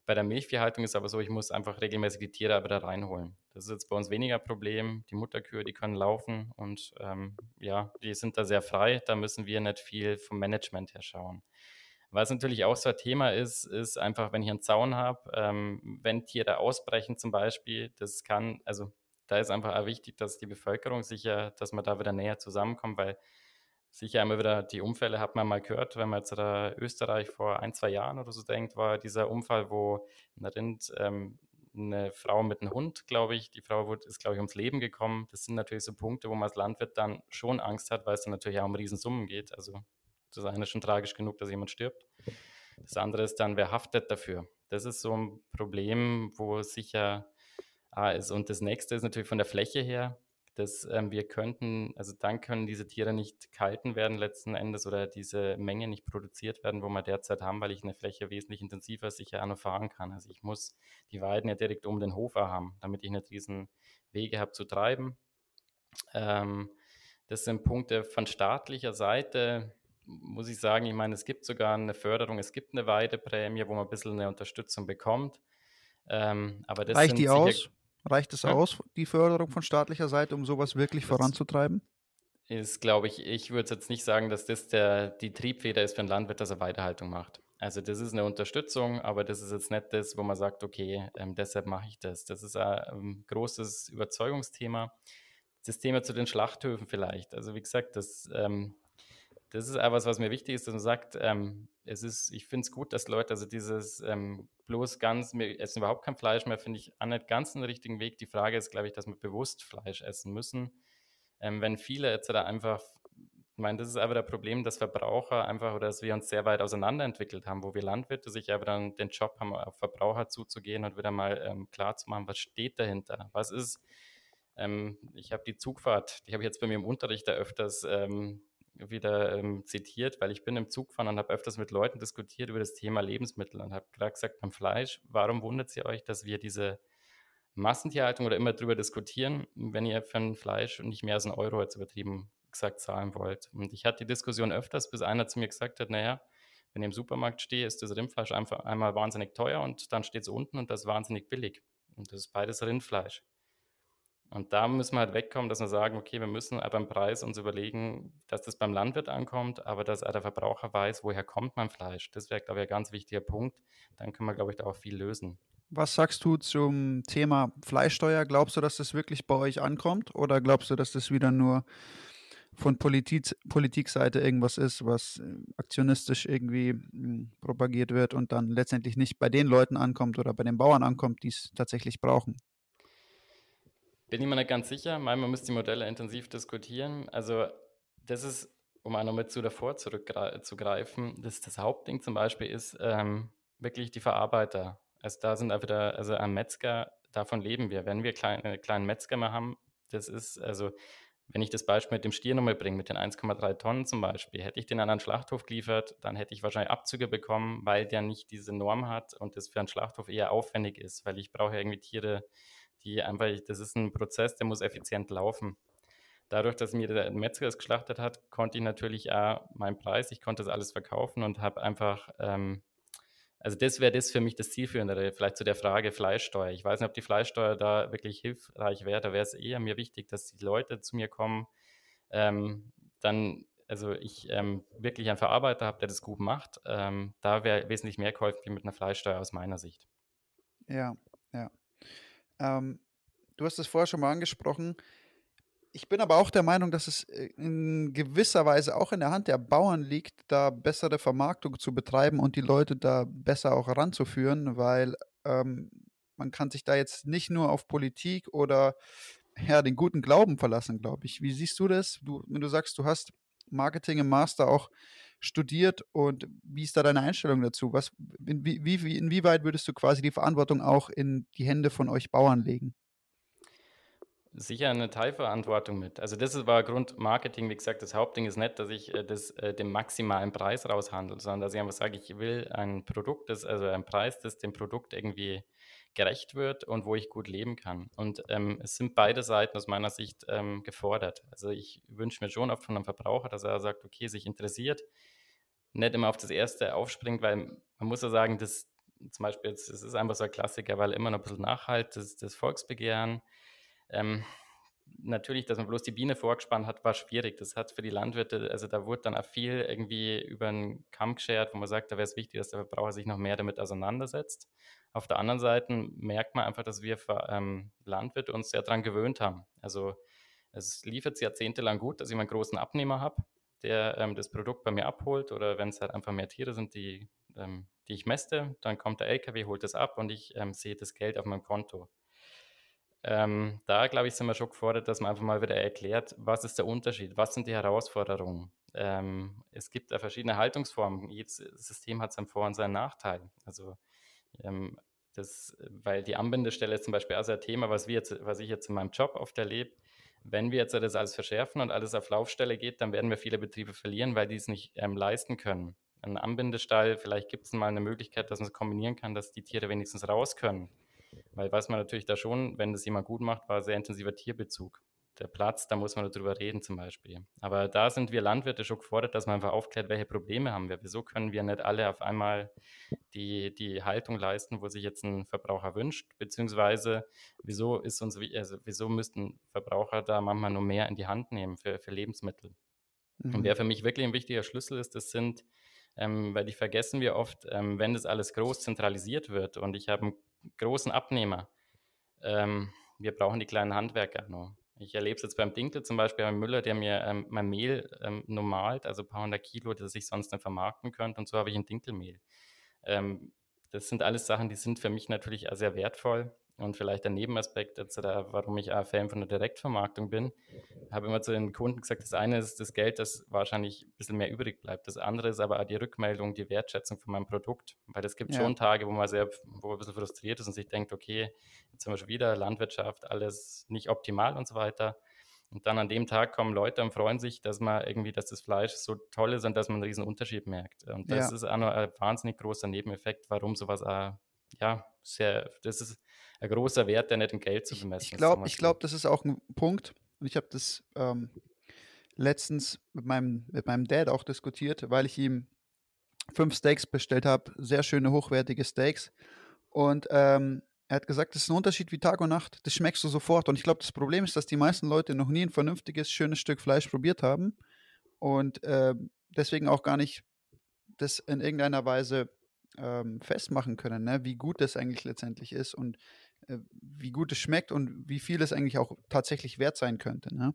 Bei der Milchviehhaltung ist aber so, ich muss einfach regelmäßig die Tiere wieder reinholen. Das ist jetzt bei uns weniger Problem. Die Mutterkühe, die können laufen und ähm, ja, die sind da sehr frei. Da müssen wir nicht viel vom Management her schauen. Was natürlich auch so ein Thema ist, ist einfach, wenn ich einen Zaun habe, ähm, wenn Tiere ausbrechen zum Beispiel, das kann, also da ist einfach auch wichtig, dass die Bevölkerung sicher, dass man da wieder näher zusammenkommt, weil sicher immer wieder die Unfälle hat man mal gehört, wenn man jetzt an Österreich vor ein, zwei Jahren oder so denkt, war dieser Unfall, wo ein Rind ähm, eine Frau mit einem Hund, glaube ich, die Frau ist, glaube ich, ums Leben gekommen. Das sind natürlich so Punkte, wo man als Landwirt dann schon Angst hat, weil es dann natürlich auch um Riesensummen geht. Also das eine ist schon tragisch genug, dass jemand stirbt. Das andere ist dann, wer haftet dafür? Das ist so ein Problem, wo sicher ah, ist. Und das nächste ist natürlich von der Fläche her dass ähm, wir könnten, also dann können diese Tiere nicht gehalten werden letzten Endes oder diese Menge nicht produziert werden, wo wir derzeit haben, weil ich eine Fläche wesentlich intensiver sicher noch fahren kann. Also ich muss die Weiden ja direkt um den Hof haben, damit ich nicht diesen Wege habe zu treiben. Ähm, das sind Punkte von staatlicher Seite, muss ich sagen, ich meine, es gibt sogar eine Förderung, es gibt eine Weideprämie, wo man ein bisschen eine Unterstützung bekommt. Ähm, aber das Reicht die aus? Reicht es ja. aus, die Förderung von staatlicher Seite, um sowas wirklich das voranzutreiben? Ist, glaube ich, ich würde jetzt nicht sagen, dass das der, die Triebfeder ist für einen Landwirt, dass er Weiterhaltung macht. Also das ist eine Unterstützung, aber das ist jetzt nicht das, wo man sagt, okay, ähm, deshalb mache ich das. Das ist ein ähm, großes Überzeugungsthema. Das Thema zu den Schlachthöfen vielleicht. Also wie gesagt, das ähm, das ist etwas, was mir wichtig ist, dass man sagt, ähm, es ist, ich finde es gut, dass Leute, also dieses ähm, bloß ganz, wir essen überhaupt kein Fleisch mehr, finde ich ganz den richtigen Weg. Die Frage ist, glaube ich, dass wir bewusst Fleisch essen müssen. Ähm, wenn viele da einfach, ich meine, das ist aber das Problem, dass Verbraucher einfach oder dass wir uns sehr weit auseinanderentwickelt haben, wo wir Landwirte sich aber dann den Job haben, auf Verbraucher zuzugehen und wieder mal ähm, klar was steht dahinter? Was ist, ähm, ich habe die Zugfahrt, die habe ich jetzt bei mir im Unterricht da öfters ähm, wieder ähm, zitiert, weil ich bin im Zug gefahren und habe öfters mit Leuten diskutiert über das Thema Lebensmittel und habe gerade gesagt beim Fleisch, warum wundert sie euch, dass wir diese Massentierhaltung oder immer darüber diskutieren, wenn ihr für ein Fleisch nicht mehr als einen Euro jetzt übertrieben gesagt zahlen wollt. Und ich hatte die Diskussion öfters, bis einer zu mir gesagt hat, naja, wenn ich im Supermarkt stehe, ist das Rindfleisch einfach einmal wahnsinnig teuer und dann steht es unten und das ist wahnsinnig billig. Und das ist beides Rindfleisch. Und da müssen wir halt wegkommen, dass wir sagen, okay, wir müssen beim Preis uns überlegen, dass das beim Landwirt ankommt, aber dass auch der Verbraucher weiß, woher kommt mein Fleisch. Das wäre, glaube ich, ein ganz wichtiger Punkt. Dann können wir, glaube ich, da auch viel lösen. Was sagst du zum Thema Fleischsteuer? Glaubst du, dass das wirklich bei euch ankommt? Oder glaubst du, dass das wieder nur von Politik, Politikseite irgendwas ist, was aktionistisch irgendwie hm, propagiert wird und dann letztendlich nicht bei den Leuten ankommt oder bei den Bauern ankommt, die es tatsächlich brauchen? Bin ich mir nicht ganz sicher. Man müsste die Modelle intensiv diskutieren. Also das ist, um auch noch mit zu davor zurückzugreifen, das, das Hauptding zum Beispiel ist ähm, wirklich die Verarbeiter. Also da sind auch wieder, also am Metzger, davon leben wir. Wenn wir kleine, kleinen Metzger mal haben, das ist, also wenn ich das Beispiel mit dem Stier nochmal bringe, mit den 1,3 Tonnen zum Beispiel, hätte ich den an einen Schlachthof geliefert, dann hätte ich wahrscheinlich Abzüge bekommen, weil der nicht diese Norm hat und das für einen Schlachthof eher aufwendig ist, weil ich brauche irgendwie Tiere, die einfach, das ist ein Prozess, der muss effizient laufen. Dadurch, dass mir der Metzger das geschlachtet hat, konnte ich natürlich auch meinen Preis, ich konnte das alles verkaufen und habe einfach ähm, also das wäre das für mich das Zielführende, vielleicht zu der Frage Fleischsteuer. Ich weiß nicht, ob die Fleischsteuer da wirklich hilfreich wäre. Da wäre es eher mir wichtig, dass die Leute zu mir kommen, ähm, dann, also ich ähm, wirklich einen Verarbeiter habe, der das gut macht. Ähm, da wäre wesentlich mehr geholfen wie mit einer Fleischsteuer aus meiner Sicht. Ja, ja. Ähm, du hast es vorher schon mal angesprochen. Ich bin aber auch der Meinung, dass es äh, in gewisser Weise auch in der Hand der Bauern liegt, da bessere Vermarktung zu betreiben und die Leute da besser auch ranzuführen, weil ähm, man kann sich da jetzt nicht nur auf Politik oder ja, den guten Glauben verlassen, glaube ich. Wie siehst du das? Du, wenn du sagst, du hast Marketing im Master auch studiert und wie ist da deine Einstellung dazu? Was, in, wie, wie, inwieweit würdest du quasi die Verantwortung auch in die Hände von euch Bauern legen? Sicher eine Teilverantwortung mit. Also das war Grund Marketing, wie gesagt, das Hauptding ist nicht, dass ich äh, das, äh, den maximalen Preis raushandle, sondern dass ich einfach sage, ich will ein Produkt, das, also ein Preis, das dem Produkt irgendwie gerecht wird und wo ich gut leben kann. Und ähm, es sind beide Seiten aus meiner Sicht ähm, gefordert. Also ich wünsche mir schon oft von einem Verbraucher, dass er sagt, okay, sich interessiert, nicht immer auf das Erste aufspringt, weil man muss ja sagen, das zum Beispiel, es ist einfach so ein Klassiker, weil immer noch ein bisschen nachhalt, das, das Volksbegehren, ähm, natürlich, dass man bloß die Biene vorgespannt hat, war schwierig. Das hat für die Landwirte, also da wurde dann auch viel irgendwie über den Kamm geschert, wo man sagt, da wäre es wichtig, dass der Verbraucher sich noch mehr damit auseinandersetzt. Auf der anderen Seite merkt man einfach, dass wir ähm, Landwirte uns sehr daran gewöhnt haben. Also es liefert jahrzehntelang gut, dass ich einen großen Abnehmer habe, der ähm, das Produkt bei mir abholt oder wenn es halt einfach mehr Tiere sind, die, ähm, die ich mäste, dann kommt der LKW, holt es ab und ich ähm, sehe das Geld auf meinem Konto. Ähm, da, glaube ich, sind wir schon gefordert, dass man einfach mal wieder erklärt, was ist der Unterschied, was sind die Herausforderungen. Ähm, es gibt da verschiedene Haltungsformen. Jedes System hat seinen Vor- und seinen Nachteil. Also das, weil die Anbindestelle zum Beispiel auch ein Thema, was, wir jetzt, was ich jetzt in meinem Job oft erlebe. Wenn wir jetzt das alles verschärfen und alles auf Laufstelle geht, dann werden wir viele Betriebe verlieren, weil die es nicht ähm, leisten können. Ein Anbindestall, vielleicht gibt es mal eine Möglichkeit, dass man es kombinieren kann, dass die Tiere wenigstens raus können. Weil weiß man natürlich da schon, wenn das jemand gut macht, war sehr intensiver Tierbezug. Der Platz, da muss man darüber reden zum Beispiel. Aber da sind wir Landwirte schon gefordert, dass man einfach aufklärt, welche Probleme haben wir. Wieso können wir nicht alle auf einmal die, die Haltung leisten, wo sich jetzt ein Verbraucher wünscht? Beziehungsweise wieso ist uns, also wieso müssten Verbraucher da manchmal nur mehr in die Hand nehmen für, für Lebensmittel? Mhm. Und wer für mich wirklich ein wichtiger Schlüssel ist, das sind ähm, weil die vergessen wir oft, ähm, wenn das alles groß zentralisiert wird und ich habe einen großen Abnehmer. Ähm, wir brauchen die kleinen Handwerker noch. Ich erlebe es jetzt beim Dinkel zum Beispiel, beim Müller, der mir ähm, mein Mehl ähm, normalt, also ein paar hundert Kilo, das ich sonst nicht vermarkten könnte. Und so habe ich ein Dinkelmehl. Ähm, das sind alles Sachen, die sind für mich natürlich sehr wertvoll. Und vielleicht ein Nebenaspekt, jetzt, warum ich auch Fan von der Direktvermarktung bin, habe immer zu den Kunden gesagt, das eine ist das Geld, das wahrscheinlich ein bisschen mehr übrig bleibt. Das andere ist aber auch die Rückmeldung, die Wertschätzung von meinem Produkt. Weil es gibt ja. schon Tage, wo man sehr, wo man ein bisschen frustriert ist und sich denkt, okay, jetzt sind wir schon wieder Landwirtschaft, alles nicht optimal und so weiter. Und dann an dem Tag kommen Leute und freuen sich, dass man irgendwie, dass das Fleisch so toll ist und dass man einen riesen Unterschied merkt. Und das ja. ist auch noch ein wahnsinnig großer Nebeneffekt, warum sowas auch, ja, sehr, das ist ein großer Wert, der nicht in Geld zu bemessen ich, ich glaub, ist. Ich glaube, das ist auch ein Punkt. Und ich habe das ähm, letztens mit meinem, mit meinem Dad auch diskutiert, weil ich ihm fünf Steaks bestellt habe, sehr schöne, hochwertige Steaks. Und ähm, er hat gesagt, das ist ein Unterschied wie Tag und Nacht. Das schmeckst du sofort. Und ich glaube, das Problem ist, dass die meisten Leute noch nie ein vernünftiges, schönes Stück Fleisch probiert haben und äh, deswegen auch gar nicht das in irgendeiner Weise ähm, festmachen können, ne? wie gut das eigentlich letztendlich ist und äh, wie gut es schmeckt und wie viel es eigentlich auch tatsächlich wert sein könnte. Ne?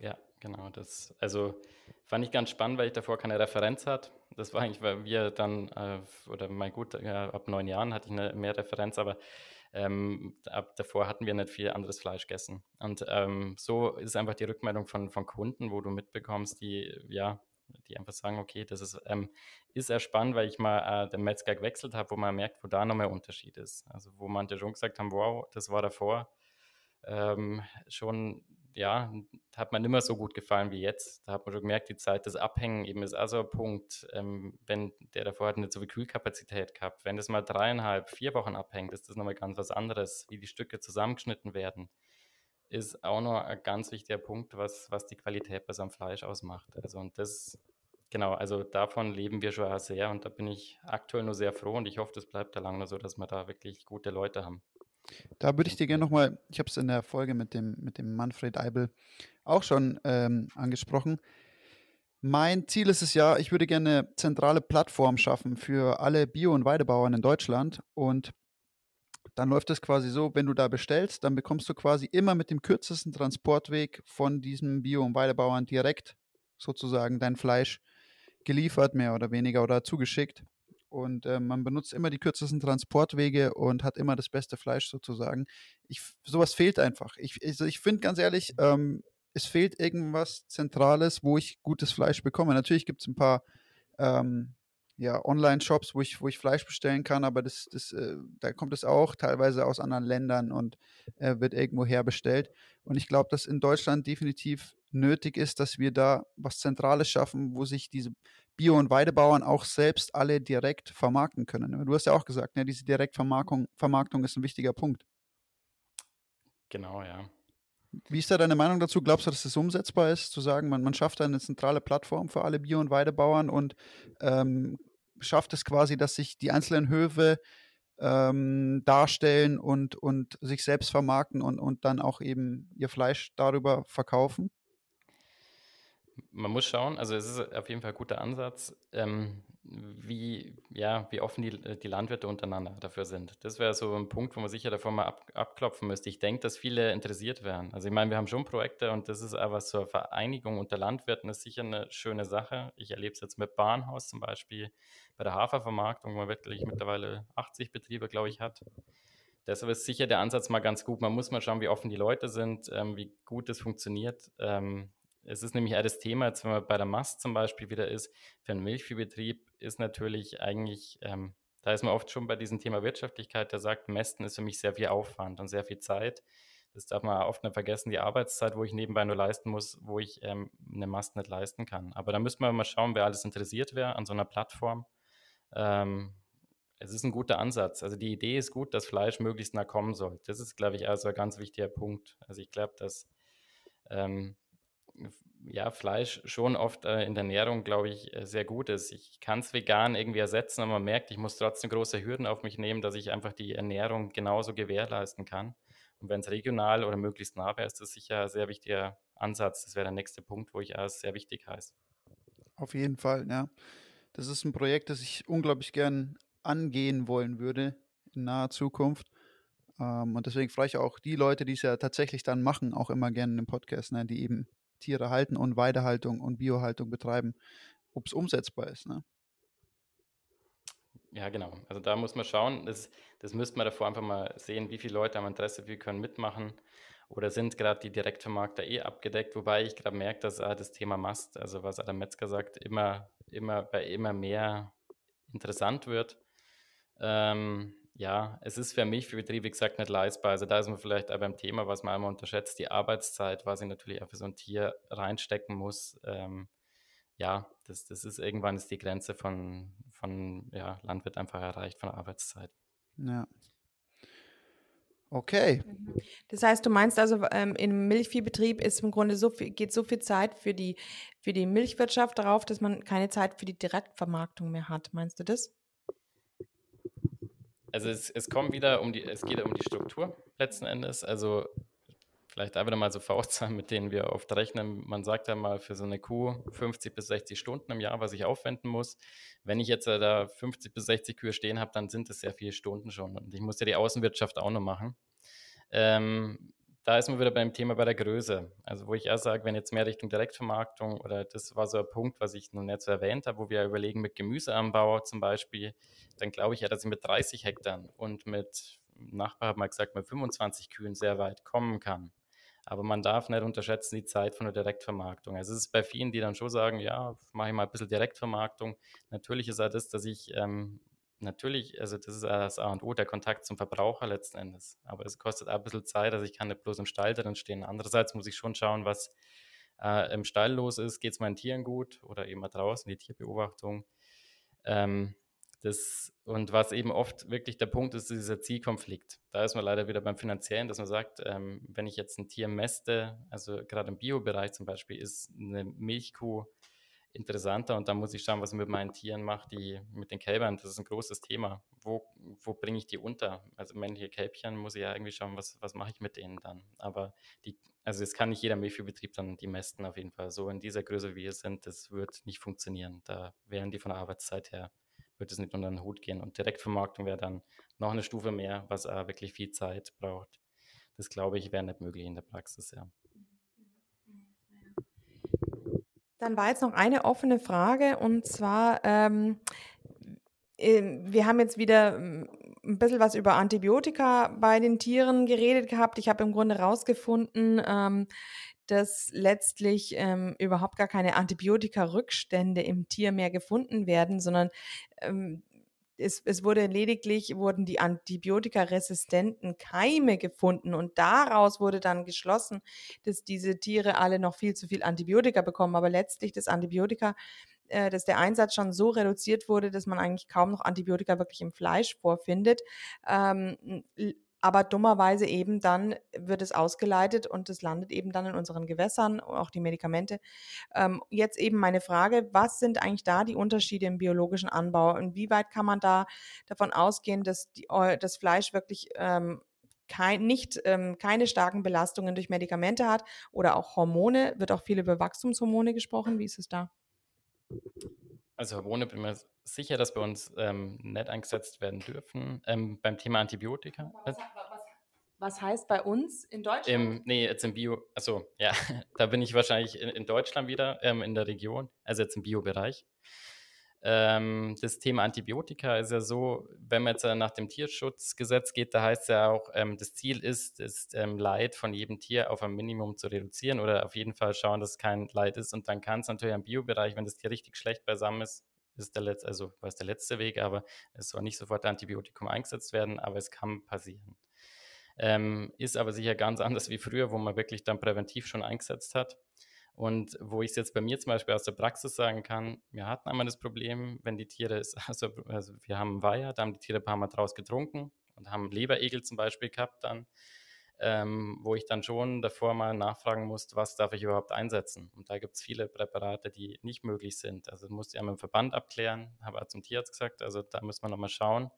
Ja, genau. Das, also fand ich ganz spannend, weil ich davor keine Referenz hatte. Das war eigentlich, weil wir dann, äh, oder mein gut, äh, ab neun Jahren hatte ich eine mehr Referenz, aber ähm, ab davor hatten wir nicht viel anderes Fleisch gegessen. Und ähm, so ist einfach die Rückmeldung von, von Kunden, wo du mitbekommst, die, ja, die einfach sagen, okay, das ist, ähm, ist sehr spannend, weil ich mal äh, den Metzger gewechselt habe, wo man merkt, wo da noch mehr Unterschied ist. Also wo manche schon gesagt haben, wow, das war davor ähm, schon, ja, hat man immer so gut gefallen wie jetzt. Da hat man schon gemerkt, die Zeit des Abhängen eben ist also ein Punkt, ähm, wenn der davor hat nicht so viel Kühlkapazität gehabt. Wenn das mal dreieinhalb, vier Wochen abhängt, ist das nochmal ganz was anderes, wie die Stücke zusammengeschnitten werden ist auch noch ein ganz wichtiger Punkt, was, was die Qualität bei so einem Fleisch ausmacht. Also und das, genau, also davon leben wir schon sehr und da bin ich aktuell nur sehr froh und ich hoffe, das bleibt da lange nur so, dass wir da wirklich gute Leute haben. Da würde ich dir gerne nochmal, ich habe es in der Folge mit dem, mit dem Manfred Eibel auch schon ähm, angesprochen. Mein Ziel ist es ja, ich würde gerne eine zentrale Plattform schaffen für alle Bio- und Weidebauern in Deutschland und dann läuft es quasi so, wenn du da bestellst, dann bekommst du quasi immer mit dem kürzesten Transportweg von diesem Bio- und Weidebauern direkt sozusagen dein Fleisch geliefert, mehr oder weniger, oder zugeschickt. Und äh, man benutzt immer die kürzesten Transportwege und hat immer das beste Fleisch sozusagen. Ich, sowas fehlt einfach. Ich, also ich finde ganz ehrlich, ähm, es fehlt irgendwas Zentrales, wo ich gutes Fleisch bekomme. Natürlich gibt es ein paar ähm, ja, Online-Shops, wo ich, wo ich Fleisch bestellen kann, aber das, das, äh, da kommt es auch teilweise aus anderen Ländern und äh, wird irgendwo herbestellt. Und ich glaube, dass in Deutschland definitiv nötig ist, dass wir da was Zentrales schaffen, wo sich diese Bio- und Weidebauern auch selbst alle direkt vermarkten können. Du hast ja auch gesagt, ne, diese Direktvermarktung Vermarktung ist ein wichtiger Punkt. Genau, ja. Wie ist da deine Meinung dazu? Glaubst du, dass das umsetzbar ist, zu sagen, man, man schafft eine zentrale Plattform für alle Bio- und Weidebauern und ähm, schafft es quasi, dass sich die einzelnen Höfe ähm, darstellen und, und sich selbst vermarkten und, und dann auch eben ihr Fleisch darüber verkaufen? Man muss schauen, also es ist auf jeden Fall ein guter Ansatz, ähm, wie, ja, wie offen die, die Landwirte untereinander dafür sind. Das wäre so ein Punkt, wo man sicher davon mal ab, abklopfen müsste. Ich denke, dass viele interessiert wären. Also ich meine, wir haben schon Projekte und das ist aber eine Vereinigung unter Landwirten, ist sicher eine schöne Sache. Ich erlebe es jetzt mit Bahnhaus zum Beispiel bei der Hafervermarktung, wo man wirklich mittlerweile 80 Betriebe, glaube ich, hat. Deshalb ist sicher der Ansatz mal ganz gut. Man muss mal schauen, wie offen die Leute sind, ähm, wie gut es funktioniert. Ähm, es ist nämlich eher das Thema, jetzt wenn man bei der Mast zum Beispiel wieder ist, für einen Milchviehbetrieb ist natürlich eigentlich, ähm, da ist man oft schon bei diesem Thema Wirtschaftlichkeit, der sagt, Mästen ist für mich sehr viel Aufwand und sehr viel Zeit. Das darf man oft nicht vergessen, die Arbeitszeit, wo ich nebenbei nur leisten muss, wo ich ähm, eine Mast nicht leisten kann. Aber da müsste man mal schauen, wer alles interessiert wäre an so einer Plattform. Ähm, es ist ein guter Ansatz. Also die Idee ist gut, dass Fleisch möglichst nah kommen soll. Das ist, glaube ich, also ein ganz wichtiger Punkt. Also ich glaube, dass ähm, ja, Fleisch schon oft äh, in der Ernährung, glaube ich, äh, sehr gut ist. Ich kann es vegan irgendwie ersetzen, aber man merkt, ich muss trotzdem große Hürden auf mich nehmen, dass ich einfach die Ernährung genauso gewährleisten kann. Und wenn es regional oder möglichst nah wäre, ist das sicher ein sehr wichtiger Ansatz. Das wäre der nächste Punkt, wo ich als sehr wichtig heiße. Auf jeden Fall, ja. Das ist ein Projekt, das ich unglaublich gern angehen wollen würde in naher Zukunft. Ähm, und deswegen freue ich auch die Leute, die es ja tatsächlich dann machen, auch immer gerne im Podcast, ne, die eben Tiere halten und Weidehaltung und Biohaltung betreiben, ob es umsetzbar ist. Ne? Ja, genau. Also da muss man schauen. Das, das müsste man davor einfach mal sehen, wie viele Leute haben Interesse, wie können mitmachen. Oder sind gerade die Direktvermarkter eh abgedeckt? Wobei ich gerade merke, dass äh, das Thema Mast, also was Adam Metzger sagt, immer, immer bei immer mehr interessant wird. Ähm, ja, es ist für mich, für Betriebe, wie gesagt, nicht leistbar. Also da ist man vielleicht auch beim Thema, was man einmal unterschätzt, die Arbeitszeit, was ich natürlich auch für so ein Tier reinstecken muss. Ähm, ja, das, das ist irgendwann ist die Grenze von, von ja, Landwirt einfach erreicht, von Arbeitszeit. Ja. Okay. Mhm. Das heißt, du meinst also, ähm, im Milchviehbetrieb ist im Grunde so viel, geht so viel Zeit für die, für die Milchwirtschaft darauf, dass man keine Zeit für die Direktvermarktung mehr hat. Meinst du das? Also es, es kommt wieder um die, es geht um die Struktur letzten Endes. Also vielleicht einfach mal so Faustzahlen, mit denen wir oft rechnen. Man sagt ja mal für so eine Kuh 50 bis 60 Stunden im Jahr, was ich aufwenden muss. Wenn ich jetzt da 50 bis 60 Kühe stehen habe, dann sind es sehr viele Stunden schon. Und ich muss ja die Außenwirtschaft auch noch machen. Ähm, da ist man wieder beim Thema bei der Größe. Also wo ich erst sage, wenn jetzt mehr Richtung Direktvermarktung oder das war so ein Punkt, was ich noch nicht so erwähnt habe, wo wir überlegen mit Gemüseanbau zum Beispiel, dann glaube ich ja, dass ich mit 30 Hektar und mit Nachbar hat mal gesagt, mit 25 Kühen sehr weit kommen kann. Aber man darf nicht unterschätzen die Zeit von der Direktvermarktung. Also es ist bei vielen, die dann schon sagen, ja, mache ich mal ein bisschen Direktvermarktung. Natürlich ist auch das, dass ich ähm, natürlich, also das ist das A und O, der Kontakt zum Verbraucher letzten Endes. Aber es kostet auch ein bisschen Zeit, also ich kann nicht bloß im Stall drin stehen. Andererseits muss ich schon schauen, was äh, im Stall los ist. Geht es meinen Tieren gut oder eben mal draußen, die Tierbeobachtung. Ähm, das, und was eben oft wirklich der Punkt ist, ist dieser Zielkonflikt. Da ist man leider wieder beim Finanziellen, dass man sagt, ähm, wenn ich jetzt ein Tier mäste, also gerade im Biobereich zum Beispiel, ist eine Milchkuh interessanter und dann muss ich schauen, was ich mit meinen Tieren mache, die mit den Kälbern, das ist ein großes Thema. Wo, wo bringe ich die unter? Also männliche Kälbchen muss ich ja irgendwie schauen, was, was mache ich mit denen dann. Aber die, also es kann nicht jeder Milchviehbetrieb dann die mästen auf jeden Fall. So in dieser Größe, wie wir sind, das wird nicht funktionieren. Da wären die von der Arbeitszeit her wird es nicht unter den Hut gehen. Und Direktvermarktung wäre dann noch eine Stufe mehr, was auch wirklich viel Zeit braucht. Das glaube ich, wäre nicht möglich in der Praxis, ja. Dann war jetzt noch eine offene Frage und zwar, ähm, ähm wir haben jetzt wieder ähm, ein bisschen was über Antibiotika bei den Tieren geredet gehabt. Ich habe im Grunde herausgefunden, ähm, dass letztlich ähm, überhaupt gar keine Antibiotika-Rückstände im Tier mehr gefunden werden, sondern ähm, es, es, wurde lediglich, wurden die antibiotikaresistenten Keime gefunden und daraus wurde dann geschlossen, dass diese Tiere alle noch viel zu viel Antibiotika bekommen, aber letztlich das Antibiotika, äh, dass der Einsatz schon so reduziert wurde, dass man eigentlich kaum noch Antibiotika wirklich im Fleisch vorfindet. Ähm, aber dummerweise eben dann wird es ausgeleitet und es landet eben dann in unseren Gewässern, auch die Medikamente. Ähm, jetzt eben meine Frage, was sind eigentlich da die Unterschiede im biologischen Anbau? Inwieweit kann man da davon ausgehen, dass die, das Fleisch wirklich ähm, kein, nicht, ähm, keine starken Belastungen durch Medikamente hat oder auch Hormone? Wird auch viel über Wachstumshormone gesprochen. Wie ist es da? Also Hormone bin mir sicher, dass bei uns ähm, nicht eingesetzt werden dürfen. Ähm, beim Thema Antibiotika. Was, was, was, heißt bei uns in Deutschland? Im, nee, jetzt im Bio, also ja, da bin ich wahrscheinlich in, in Deutschland wieder, ähm, in der Region, also jetzt im Biobereich. Ähm, das Thema Antibiotika ist ja so, wenn man jetzt nach dem Tierschutzgesetz geht, da heißt es ja auch, ähm, das Ziel ist, das ähm, Leid von jedem Tier auf ein Minimum zu reduzieren oder auf jeden Fall schauen, dass es kein Leid ist. Und dann kann es natürlich im Biobereich, wenn das Tier richtig schlecht beisammen ist, ist der letzte, also war es der letzte Weg, aber es soll nicht sofort Antibiotikum eingesetzt werden, aber es kann passieren. Ähm, ist aber sicher ganz anders wie früher, wo man wirklich dann präventiv schon eingesetzt hat. Und wo ich es jetzt bei mir zum Beispiel aus der Praxis sagen kann, wir hatten einmal das Problem, wenn die Tiere, also, also wir haben Weiher, da haben die Tiere ein paar Mal draus getrunken und haben Leberegel zum Beispiel gehabt dann, ähm, wo ich dann schon davor mal nachfragen musste, was darf ich überhaupt einsetzen. Und da gibt es viele Präparate, die nicht möglich sind. Also musste ich mit dem Verband abklären, habe auch zum Tierarzt gesagt, also da müssen wir nochmal schauen.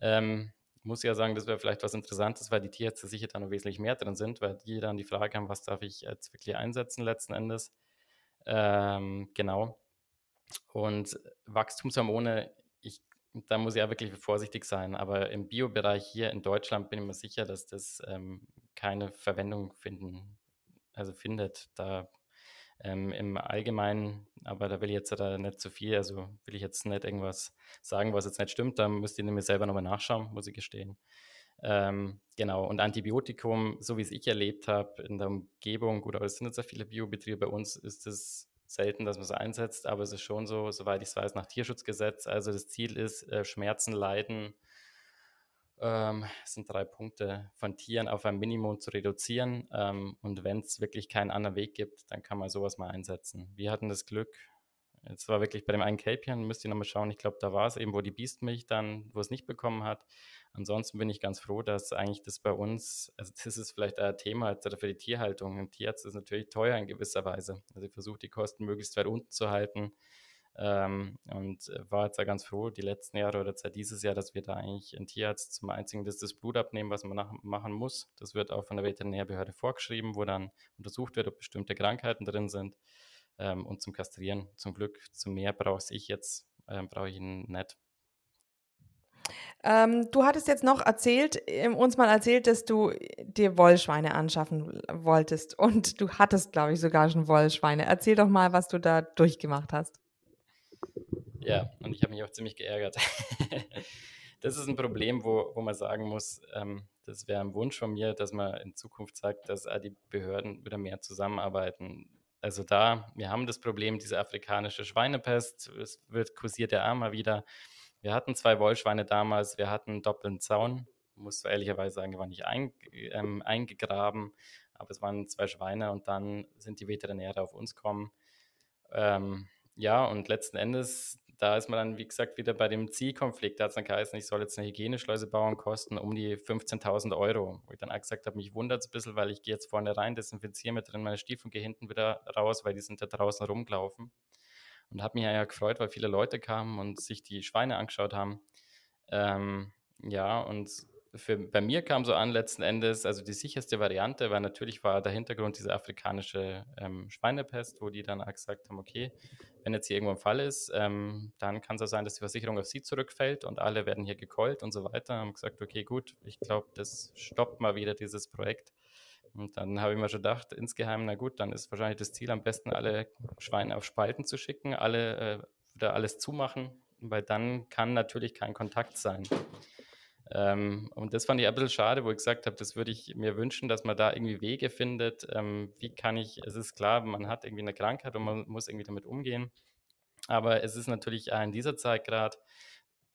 Ähm, muss ja sagen, das wäre vielleicht was Interessantes, weil die Tierärzte sicher da noch wesentlich mehr drin sind, weil die dann die Frage haben, was darf ich jetzt wirklich einsetzen letzten Endes. Ähm, genau. Und Wachstumshormone, ich, da muss ich ja wirklich vorsichtig sein, aber im Biobereich hier in Deutschland bin ich mir sicher, dass das ähm, keine Verwendung finden, also findet. Da ähm, Im Allgemeinen, aber da will ich jetzt da nicht zu viel, also will ich jetzt nicht irgendwas sagen, was jetzt nicht stimmt, da müsst ihr nämlich selber nochmal nachschauen, muss ich gestehen. Ähm, genau, und Antibiotikum, so wie es ich erlebt habe in der Umgebung, oder es sind jetzt ja viele Biobetriebe, bei uns ist es selten, dass man es einsetzt, aber es ist schon so, soweit ich es weiß, nach Tierschutzgesetz. Also das Ziel ist, äh, Schmerzen, Leiden Ähm, es sind drei Punkte von Tieren auf ein Minimum zu reduzieren. Ähm, und wenn es wirklich keinen anderen Weg gibt, dann kann man sowas mal einsetzen. Wir hatten das Glück, es war wirklich bei dem einen Capian, müsst ihr nochmal schauen, ich glaube, da war es eben, wo die Biestmilch dann, wo es nicht bekommen hat. Ansonsten bin ich ganz froh, dass eigentlich das bei uns, also das ist vielleicht ein Thema für die Tierhaltung. Ein Tierarzt ist natürlich teuer in gewisser Weise. Also ich versuche die Kosten möglichst weit unten zu halten. Ähm, und war jetzt ja ganz froh, die letzten Jahre oder seit dieses Jahr, dass wir da eigentlich ein Tierarzt zum einzigen das, das Blut abnehmen, was man nach, machen muss. Das wird auch von der Veterinärbehörde vorgeschrieben, wo dann untersucht wird, ob bestimmte Krankheiten drin sind. Ähm, und zum Kastrieren, zum Glück, zu mehr brauche ich jetzt, ähm, brauche ich ihn nicht. Ähm, du hattest jetzt noch erzählt, äh, uns mal erzählt, dass du dir Wollschweine anschaffen wolltest. Und du hattest, glaube ich, sogar schon Wollschweine. Erzähl doch mal, was du da durchgemacht hast. Ja, und ich habe mich auch ziemlich geärgert. das ist ein Problem, wo, wo man sagen muss, ähm, das wäre ein Wunsch von mir, dass man in Zukunft sagt, dass die Behörden wieder mehr zusammenarbeiten. Also da, wir haben das Problem, diese afrikanische Schweinepest, es wird kursiert ja auch mal wieder. Wir hatten zwei Wollschweine damals, wir hatten einen doppelten Zaun, muss ehrlicherweise sagen, war nicht ein, ähm, eingegraben, aber es waren zwei Schweine und dann sind die Veterinäre auf uns gekommen. Ähm, ja, und letzten Endes, da ist man dann, wie gesagt, wieder bei dem Zielkonflikt. Da hat es dann geheißen, ich soll jetzt eine Hygieneschleuse bauen, kosten um die 15.000 Euro. Wo ich dann auch gesagt habe, mich wundert es ein bisschen, weil ich gehe jetzt vorne rein, desinfiziere mit drin meine Stiefel und gehe hinten wieder raus, weil die sind da draußen rumgelaufen. Und habe mich ja gefreut, weil viele Leute kamen und sich die Schweine angeschaut haben. Ähm, ja, und für, bei mir kam so an letzten Endes, also die sicherste Variante, weil natürlich war der Hintergrund diese afrikanische ähm, Schweinepest, wo die dann gesagt haben, okay, wenn jetzt hier irgendwo ein Fall ist, ähm, dann kann es auch sein, dass die Versicherung auf sie zurückfällt und alle werden hier gekeult und so weiter. Haben gesagt, okay, gut, ich glaube, das stoppt mal wieder dieses Projekt. Und dann habe ich mir schon gedacht, insgeheim, na gut, dann ist wahrscheinlich das Ziel, am besten alle Schweine auf Spalten zu schicken, alle äh, wieder alles zumachen, weil dann kann natürlich kein Kontakt sein. Ähm, und das fand ich ein bisschen schade, wo ich gesagt habe, das würde ich mir wünschen, dass man da irgendwie Wege findet. Ähm, wie kann ich, es ist klar, man hat irgendwie eine Krankheit und man muss irgendwie damit umgehen. Aber es ist natürlich in dieser Zeit gerade,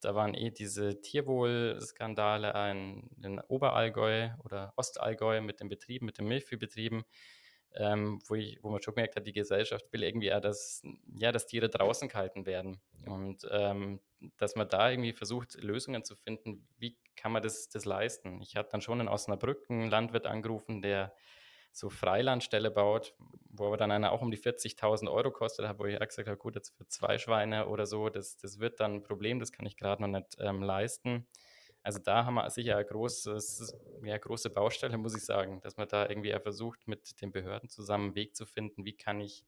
da waren eh diese Tierwohlskandale in, in Oberallgäu oder Ostallgäu mit den Betrieben, mit den Milchviehbetrieben ähm, wo, ich, wo man schon gemerkt hat, die Gesellschaft will irgendwie auch, dass, ja, dass Tiere draußen gehalten werden. Und ähm, dass man da irgendwie versucht, Lösungen zu finden, wie kann man das, das leisten. Ich hatte dann schon in Osnabrück einen Landwirt angerufen, der so Freilandstelle baut, wo aber dann einer auch um die 40.000 Euro kostet, wo ich gesagt habe, gut, jetzt für zwei Schweine oder so, das, das wird dann ein Problem, das kann ich gerade noch nicht ähm, leisten. Also da haben wir sicher eine großes, ja, große Baustelle, muss ich sagen, dass man da irgendwie versucht, mit den Behörden zusammen einen Weg zu finden, wie kann ich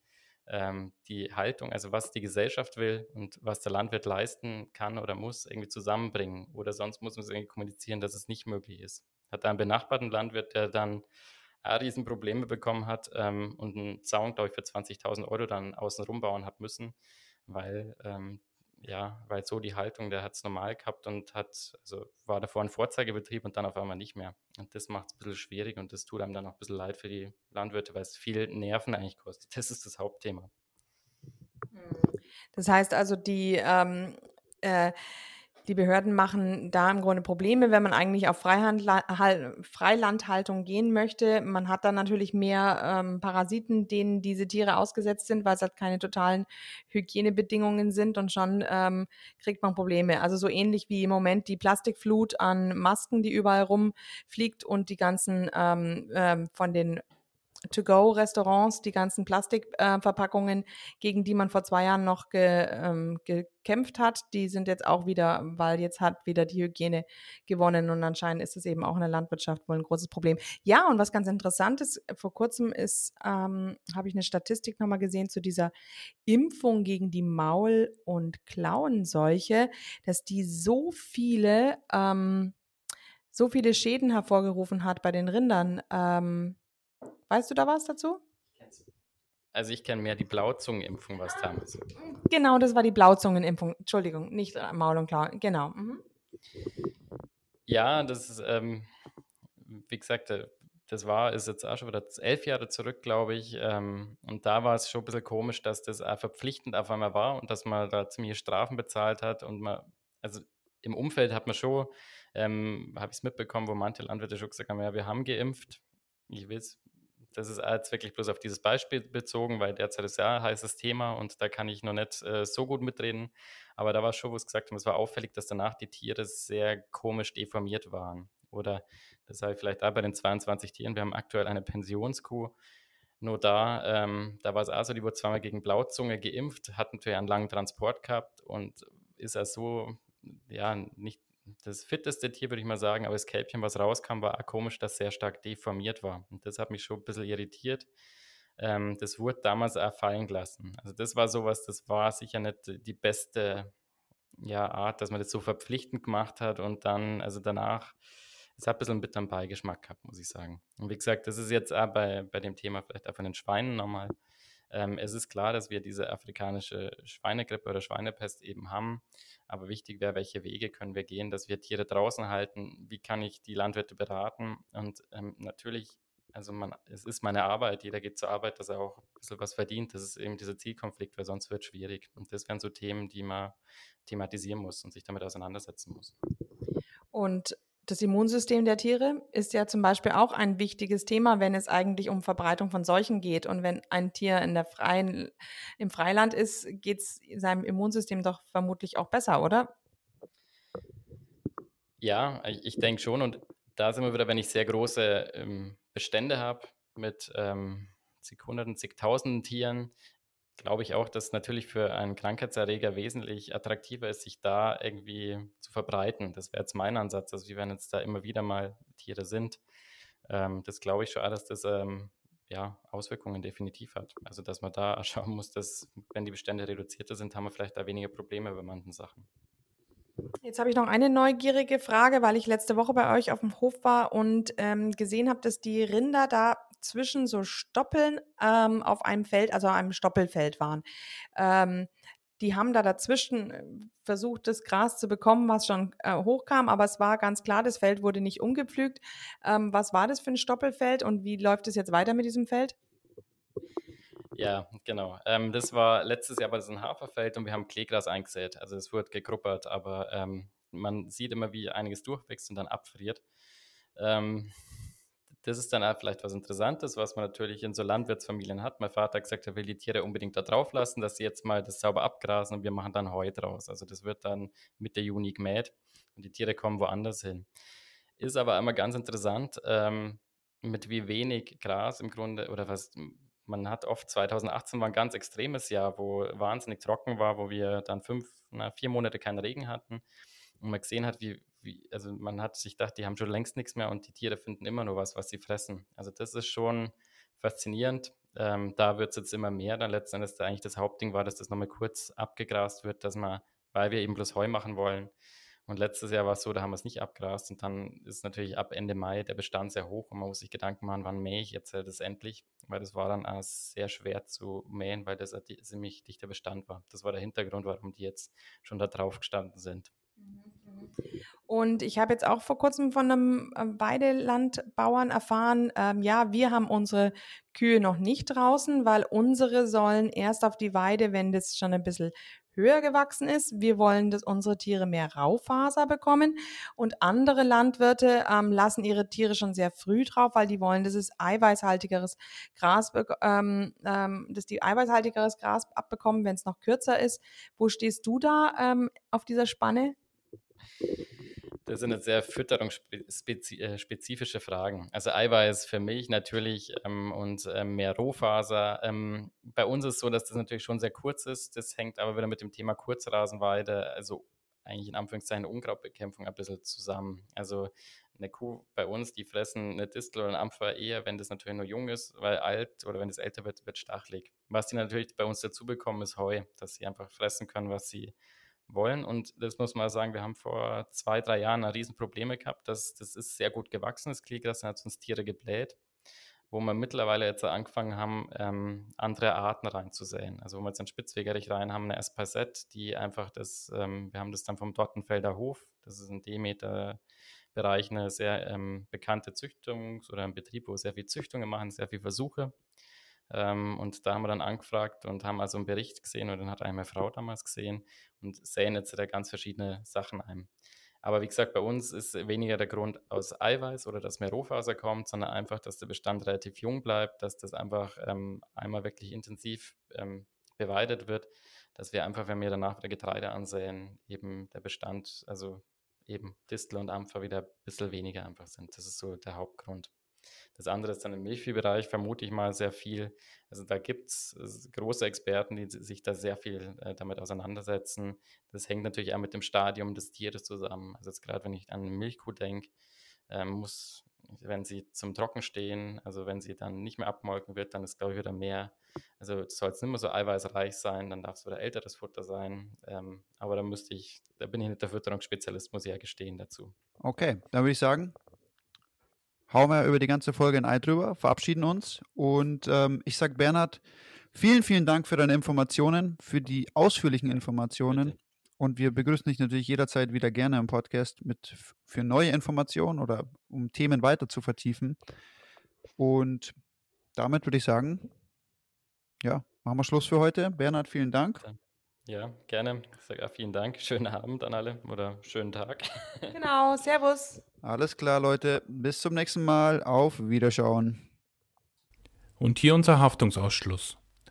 ähm, die Haltung, also was die Gesellschaft will und was der Landwirt leisten kann oder muss, irgendwie zusammenbringen. Oder sonst muss man es irgendwie kommunizieren, dass es nicht möglich ist. Hat da einen benachbarten Landwirt, der dann auch Riesenprobleme bekommen hat ähm, und einen Zaun, glaube ich, für 20.000 Euro dann außen bauen hat müssen, weil ähm, ja, weil so die Haltung, der hat es normal gehabt und hat, also war davor ein Vorzeigebetrieb und dann auf einmal nicht mehr. Und das macht es ein bisschen schwierig und das tut einem dann auch ein bisschen leid für die Landwirte, weil es viel Nerven eigentlich kostet. Das ist das Hauptthema. Das heißt also, die ähm, äh, die Behörden machen da im Grunde Probleme, wenn man eigentlich auf Freilandhaltung gehen möchte. Man hat dann natürlich mehr ähm, Parasiten, denen diese Tiere ausgesetzt sind, weil es halt keine totalen Hygienebedingungen sind und schon ähm, kriegt man Probleme. Also so ähnlich wie im Moment die Plastikflut an Masken, die überall rumfliegt und die ganzen ähm, ähm, von den To-Go-Restaurants, die ganzen Plastikverpackungen, äh, gegen die man vor zwei Jahren noch ge, ähm, gekämpft hat, die sind jetzt auch wieder, weil jetzt hat wieder die Hygiene gewonnen und anscheinend ist es eben auch in der Landwirtschaft wohl ein großes Problem. Ja, und was ganz interessant ist, vor kurzem ist, ähm, habe ich eine Statistik nochmal gesehen zu dieser Impfung gegen die Maul- und Klauenseuche, dass die so viele, ähm, so viele Schäden hervorgerufen hat bei den Rindern. Ähm, Weißt du da was dazu? Also ich kenne mehr die Blauzungenimpfung, was damals. Genau, das war die Blauzungenimpfung. Entschuldigung, nicht Maul und Klauen. Genau. Mhm. Ja, das ist, ähm, wie gesagt, äh, das war, ist jetzt auch schon wieder elf Jahre zurück, glaube ich. Ähm, und da war es schon ein bisschen komisch, dass das auch verpflichtend auf einmal war und dass man da ziemliche Strafen bezahlt hat und man, also im Umfeld hat man schon, ähm, habe ich es mitbekommen, wo manche Landwirte schon gesagt haben, ja, wir haben geimpft. Ich will es das ist jetzt wirklich bloß auf dieses Beispiel bezogen, weil derzeit ist ja ein heißes Thema und da kann ich noch nicht äh, so gut mitreden. Aber da war schon, wo es gesagt haben, es war auffällig, dass danach die Tiere sehr komisch deformiert waren. Oder das habe ich vielleicht auch bei den 22 Tieren. Wir haben aktuell eine Pensionskuh. Nur da, ähm, da war es auch so, die wurde zweimal gegen Blauzunge geimpft, hat natürlich einen langen Transport gehabt und ist also ja nicht das fitteste Tier, würde ich mal sagen, aber das Kälbchen, was rauskam, war komisch, dass sehr stark deformiert war. Und das hat mich schon ein bisschen irritiert. Ähm, das wurde damals auch fallen gelassen. Also das war sowas, das war sicher nicht die beste ja, Art, dass man das so verpflichtend gemacht hat und dann, also danach, es hat ein bisschen einen bitteren Beigeschmack gehabt, muss ich sagen. Und wie gesagt, das ist jetzt auch bei, bei dem Thema vielleicht auch von den Schweinen nochmal ähm, es ist klar, dass wir diese afrikanische Schweinegrippe oder Schweinepest eben haben. Aber wichtig wäre, welche Wege können wir gehen, dass wir Tiere draußen halten? Wie kann ich die Landwirte beraten? Und ähm, natürlich also man, es ist meine Arbeit, jeder geht zur Arbeit, dass er auch ein bisschen was verdient. Das ist eben dieser Zielkonflikt, weil sonst wird es schwierig. Und das wären so Themen, die man thematisieren muss und sich damit auseinandersetzen muss. Und das Immunsystem der Tiere ist ja zum Beispiel auch ein wichtiges Thema, wenn es eigentlich um Verbreitung von Seuchen geht. Und wenn ein Tier in der freien, im Freiland ist, geht es seinem Immunsystem doch vermutlich auch besser, oder? Ja, ich denke schon. Und da sind wir wieder, wenn ich sehr große ähm, Bestände habe mit ähm, zig Hunderten, zigtausenden Tieren, glaube ich auch, dass natürlich für einen Krankheitserreger wesentlich attraktiver ist, sich da irgendwie zu verbreiten. Das wäre jetzt mein Ansatz. Also, wie wenn jetzt da immer wieder mal Tiere sind, ähm, das glaube ich schon, dass das ähm, ja, Auswirkungen definitiv hat. Also, dass man da schauen muss, dass, wenn die Bestände reduzierter sind, haben wir vielleicht da weniger Probleme bei manchen Sachen. Jetzt habe ich noch eine neugierige Frage, weil ich letzte Woche bei euch auf dem Hof war und ähm, gesehen habe, dass die Rinder da zwischen so Stoppeln ähm, auf einem Feld, also einem Stoppelfeld waren. Ähm, die haben da dazwischen äh, versucht, das Gras zu bekommen, was schon äh, hochkam, aber es war ganz klar, das Feld wurde nicht umgepflügt. Ähm, was war das für ein Stoppelfeld und wie läuft es jetzt weiter mit diesem Feld? Ja, genau. Ähm, das war letztes Jahr war das ein Haferfeld und wir haben Kleegras eingesät. Also es wurde gegruppert, aber ähm, man sieht immer, wie einiges durchwächst und dann abfriert. Ähm, das ist dann auch vielleicht was Interessantes, was man natürlich in so Landwirtsfamilien hat. Mein Vater hat gesagt, er will die Tiere unbedingt da drauf lassen, dass sie jetzt mal das sauber abgrasen und wir machen dann Heu draus. Also das wird dann Mitte Juni gemäht und die Tiere kommen woanders hin. Ist aber immer ganz interessant, ähm, mit wie wenig Gras im Grunde oder was man hat oft 2018 war ein ganz extremes Jahr, wo wahnsinnig trocken war, wo wir dann fünf, na, vier Monate keinen Regen hatten und man gesehen hat, wie, wie, also man hat sich gedacht, die haben schon längst nichts mehr und die Tiere finden immer nur was, was sie fressen. Also das ist schon faszinierend. Ähm, da wird es jetzt immer mehr. Dann letzten Endes eigentlich das Hauptding war, dass das nochmal kurz abgegrast wird, dass man, weil wir eben bloß Heu machen wollen, und letztes Jahr war es so, da haben wir es nicht abgrast und dann ist natürlich ab Ende Mai der Bestand sehr hoch und man muss sich Gedanken machen, wann mähe ich jetzt das endlich, weil das war dann auch sehr schwer zu mähen, weil das ein ziemlich dichter Bestand war. Das war der Hintergrund, warum die jetzt schon da drauf gestanden sind. Und ich habe jetzt auch vor kurzem von einem äh, Weidelandbauern erfahren, ähm, ja, wir haben unsere Kühe noch nicht draußen, weil unsere sollen erst auf die Weide, wenn das schon ein bisschen höher gewachsen ist. Wir wollen, dass unsere Tiere mehr Raufaser bekommen. Und andere Landwirte ähm, lassen ihre Tiere schon sehr früh drauf, weil die wollen, dass es eiweißhaltigeres Gras, ähm, ähm, dass die eiweißhaltigeres Gras abbekommen, wenn es noch kürzer ist. Wo stehst du da ähm, auf dieser Spanne? Das sind jetzt sehr fütterungsspezifische Fragen. Also Eiweiß für Milch natürlich ähm, und ähm, mehr Rohfaser. Ähm, bei uns ist es so, dass das natürlich schon sehr kurz ist. Das hängt aber wieder mit dem Thema Kurzrasenweide, also eigentlich in Anführungszeichen Unkrautbekämpfung ein bisschen zusammen. Also eine Kuh bei uns, die fressen eine Distel oder ein Ampfer eher, wenn das natürlich nur jung ist, weil alt oder wenn es älter wird, wird stachelig. Was die natürlich bei uns dazu bekommen, ist Heu, dass sie einfach fressen können, was sie wollen. Und das muss man sagen, wir haben vor zwei, drei Jahren Riesenprobleme gehabt. Das, das ist sehr gut gewachsen, das Kleegras, hat uns Tiere gebläht, wo wir mittlerweile jetzt angefangen haben, ähm, andere Arten reinzusehen. Also wo wir jetzt ein Spitzwegerich rein haben, eine Espasette, die einfach das, ähm, wir haben das dann vom Dortenfelder Hof, das ist ein Demeter Bereich, eine sehr ähm, bekannte Züchtungs- oder ein Betrieb, wo sehr viel Züchtungen machen, sehr viel Versuche. Ähm, und da haben wir dann angefragt und haben also einen Bericht gesehen und den hat eine Frau damals gesehen und sehen jetzt da ganz verschiedene Sachen ein. Aber wie gesagt, bei uns ist weniger der Grund aus Eiweiß oder dass mehr Rohfaser kommt, sondern einfach, dass der Bestand relativ jung bleibt, dass das einfach ähm, einmal wirklich intensiv ähm, beweidet wird, dass wir einfach, wenn wir danach wieder Getreide ansehen, eben der Bestand, also eben Distel und Ampfer wieder ein bisschen weniger einfach sind. Das ist so der Hauptgrund. Das andere ist dann im Milchviehbereich, vermute ich mal, sehr viel. Also da gibt es große Experten, die sich da sehr viel äh, damit auseinandersetzen. Das hängt natürlich auch mit dem Stadium des Tieres zusammen. Also jetzt gerade, wenn ich an Milchkuh denke, ähm, muss, wenn sie zum Trocken stehen, also wenn sie dann nicht mehr abmolken wird, dann ist, glaube ich, wieder mehr. Also soll es nicht mehr so eiweißreich sein, dann darf es wieder älteres Futter sein. Ähm, aber da müsste ich, da bin ich nicht der Fütterungsspezialist, muss ich ja gestehen dazu. Okay, dann würde ich sagen, hauen wir über die ganze Folge ein Ei drüber, verabschieden uns. Und ähm, ich sage Bernhard, vielen, vielen Dank für deine Informationen, für die ausführlichen Informationen. Bitte. Und wir begrüßen dich natürlich jederzeit wieder gerne im Podcast mit für neue Informationen oder um Themen weiter zu vertiefen. Und damit würde ich sagen, ja, machen wir Schluss für heute. Bernhard, vielen Dank. Ja, gerne. Ich sage auch vielen Dank. Schönen Abend an alle oder schönen Tag. Genau, Servus. Alles klar, Leute. Bis zum nächsten Mal. Auf Wiederschauen. Und hier unser Haftungsausschluss.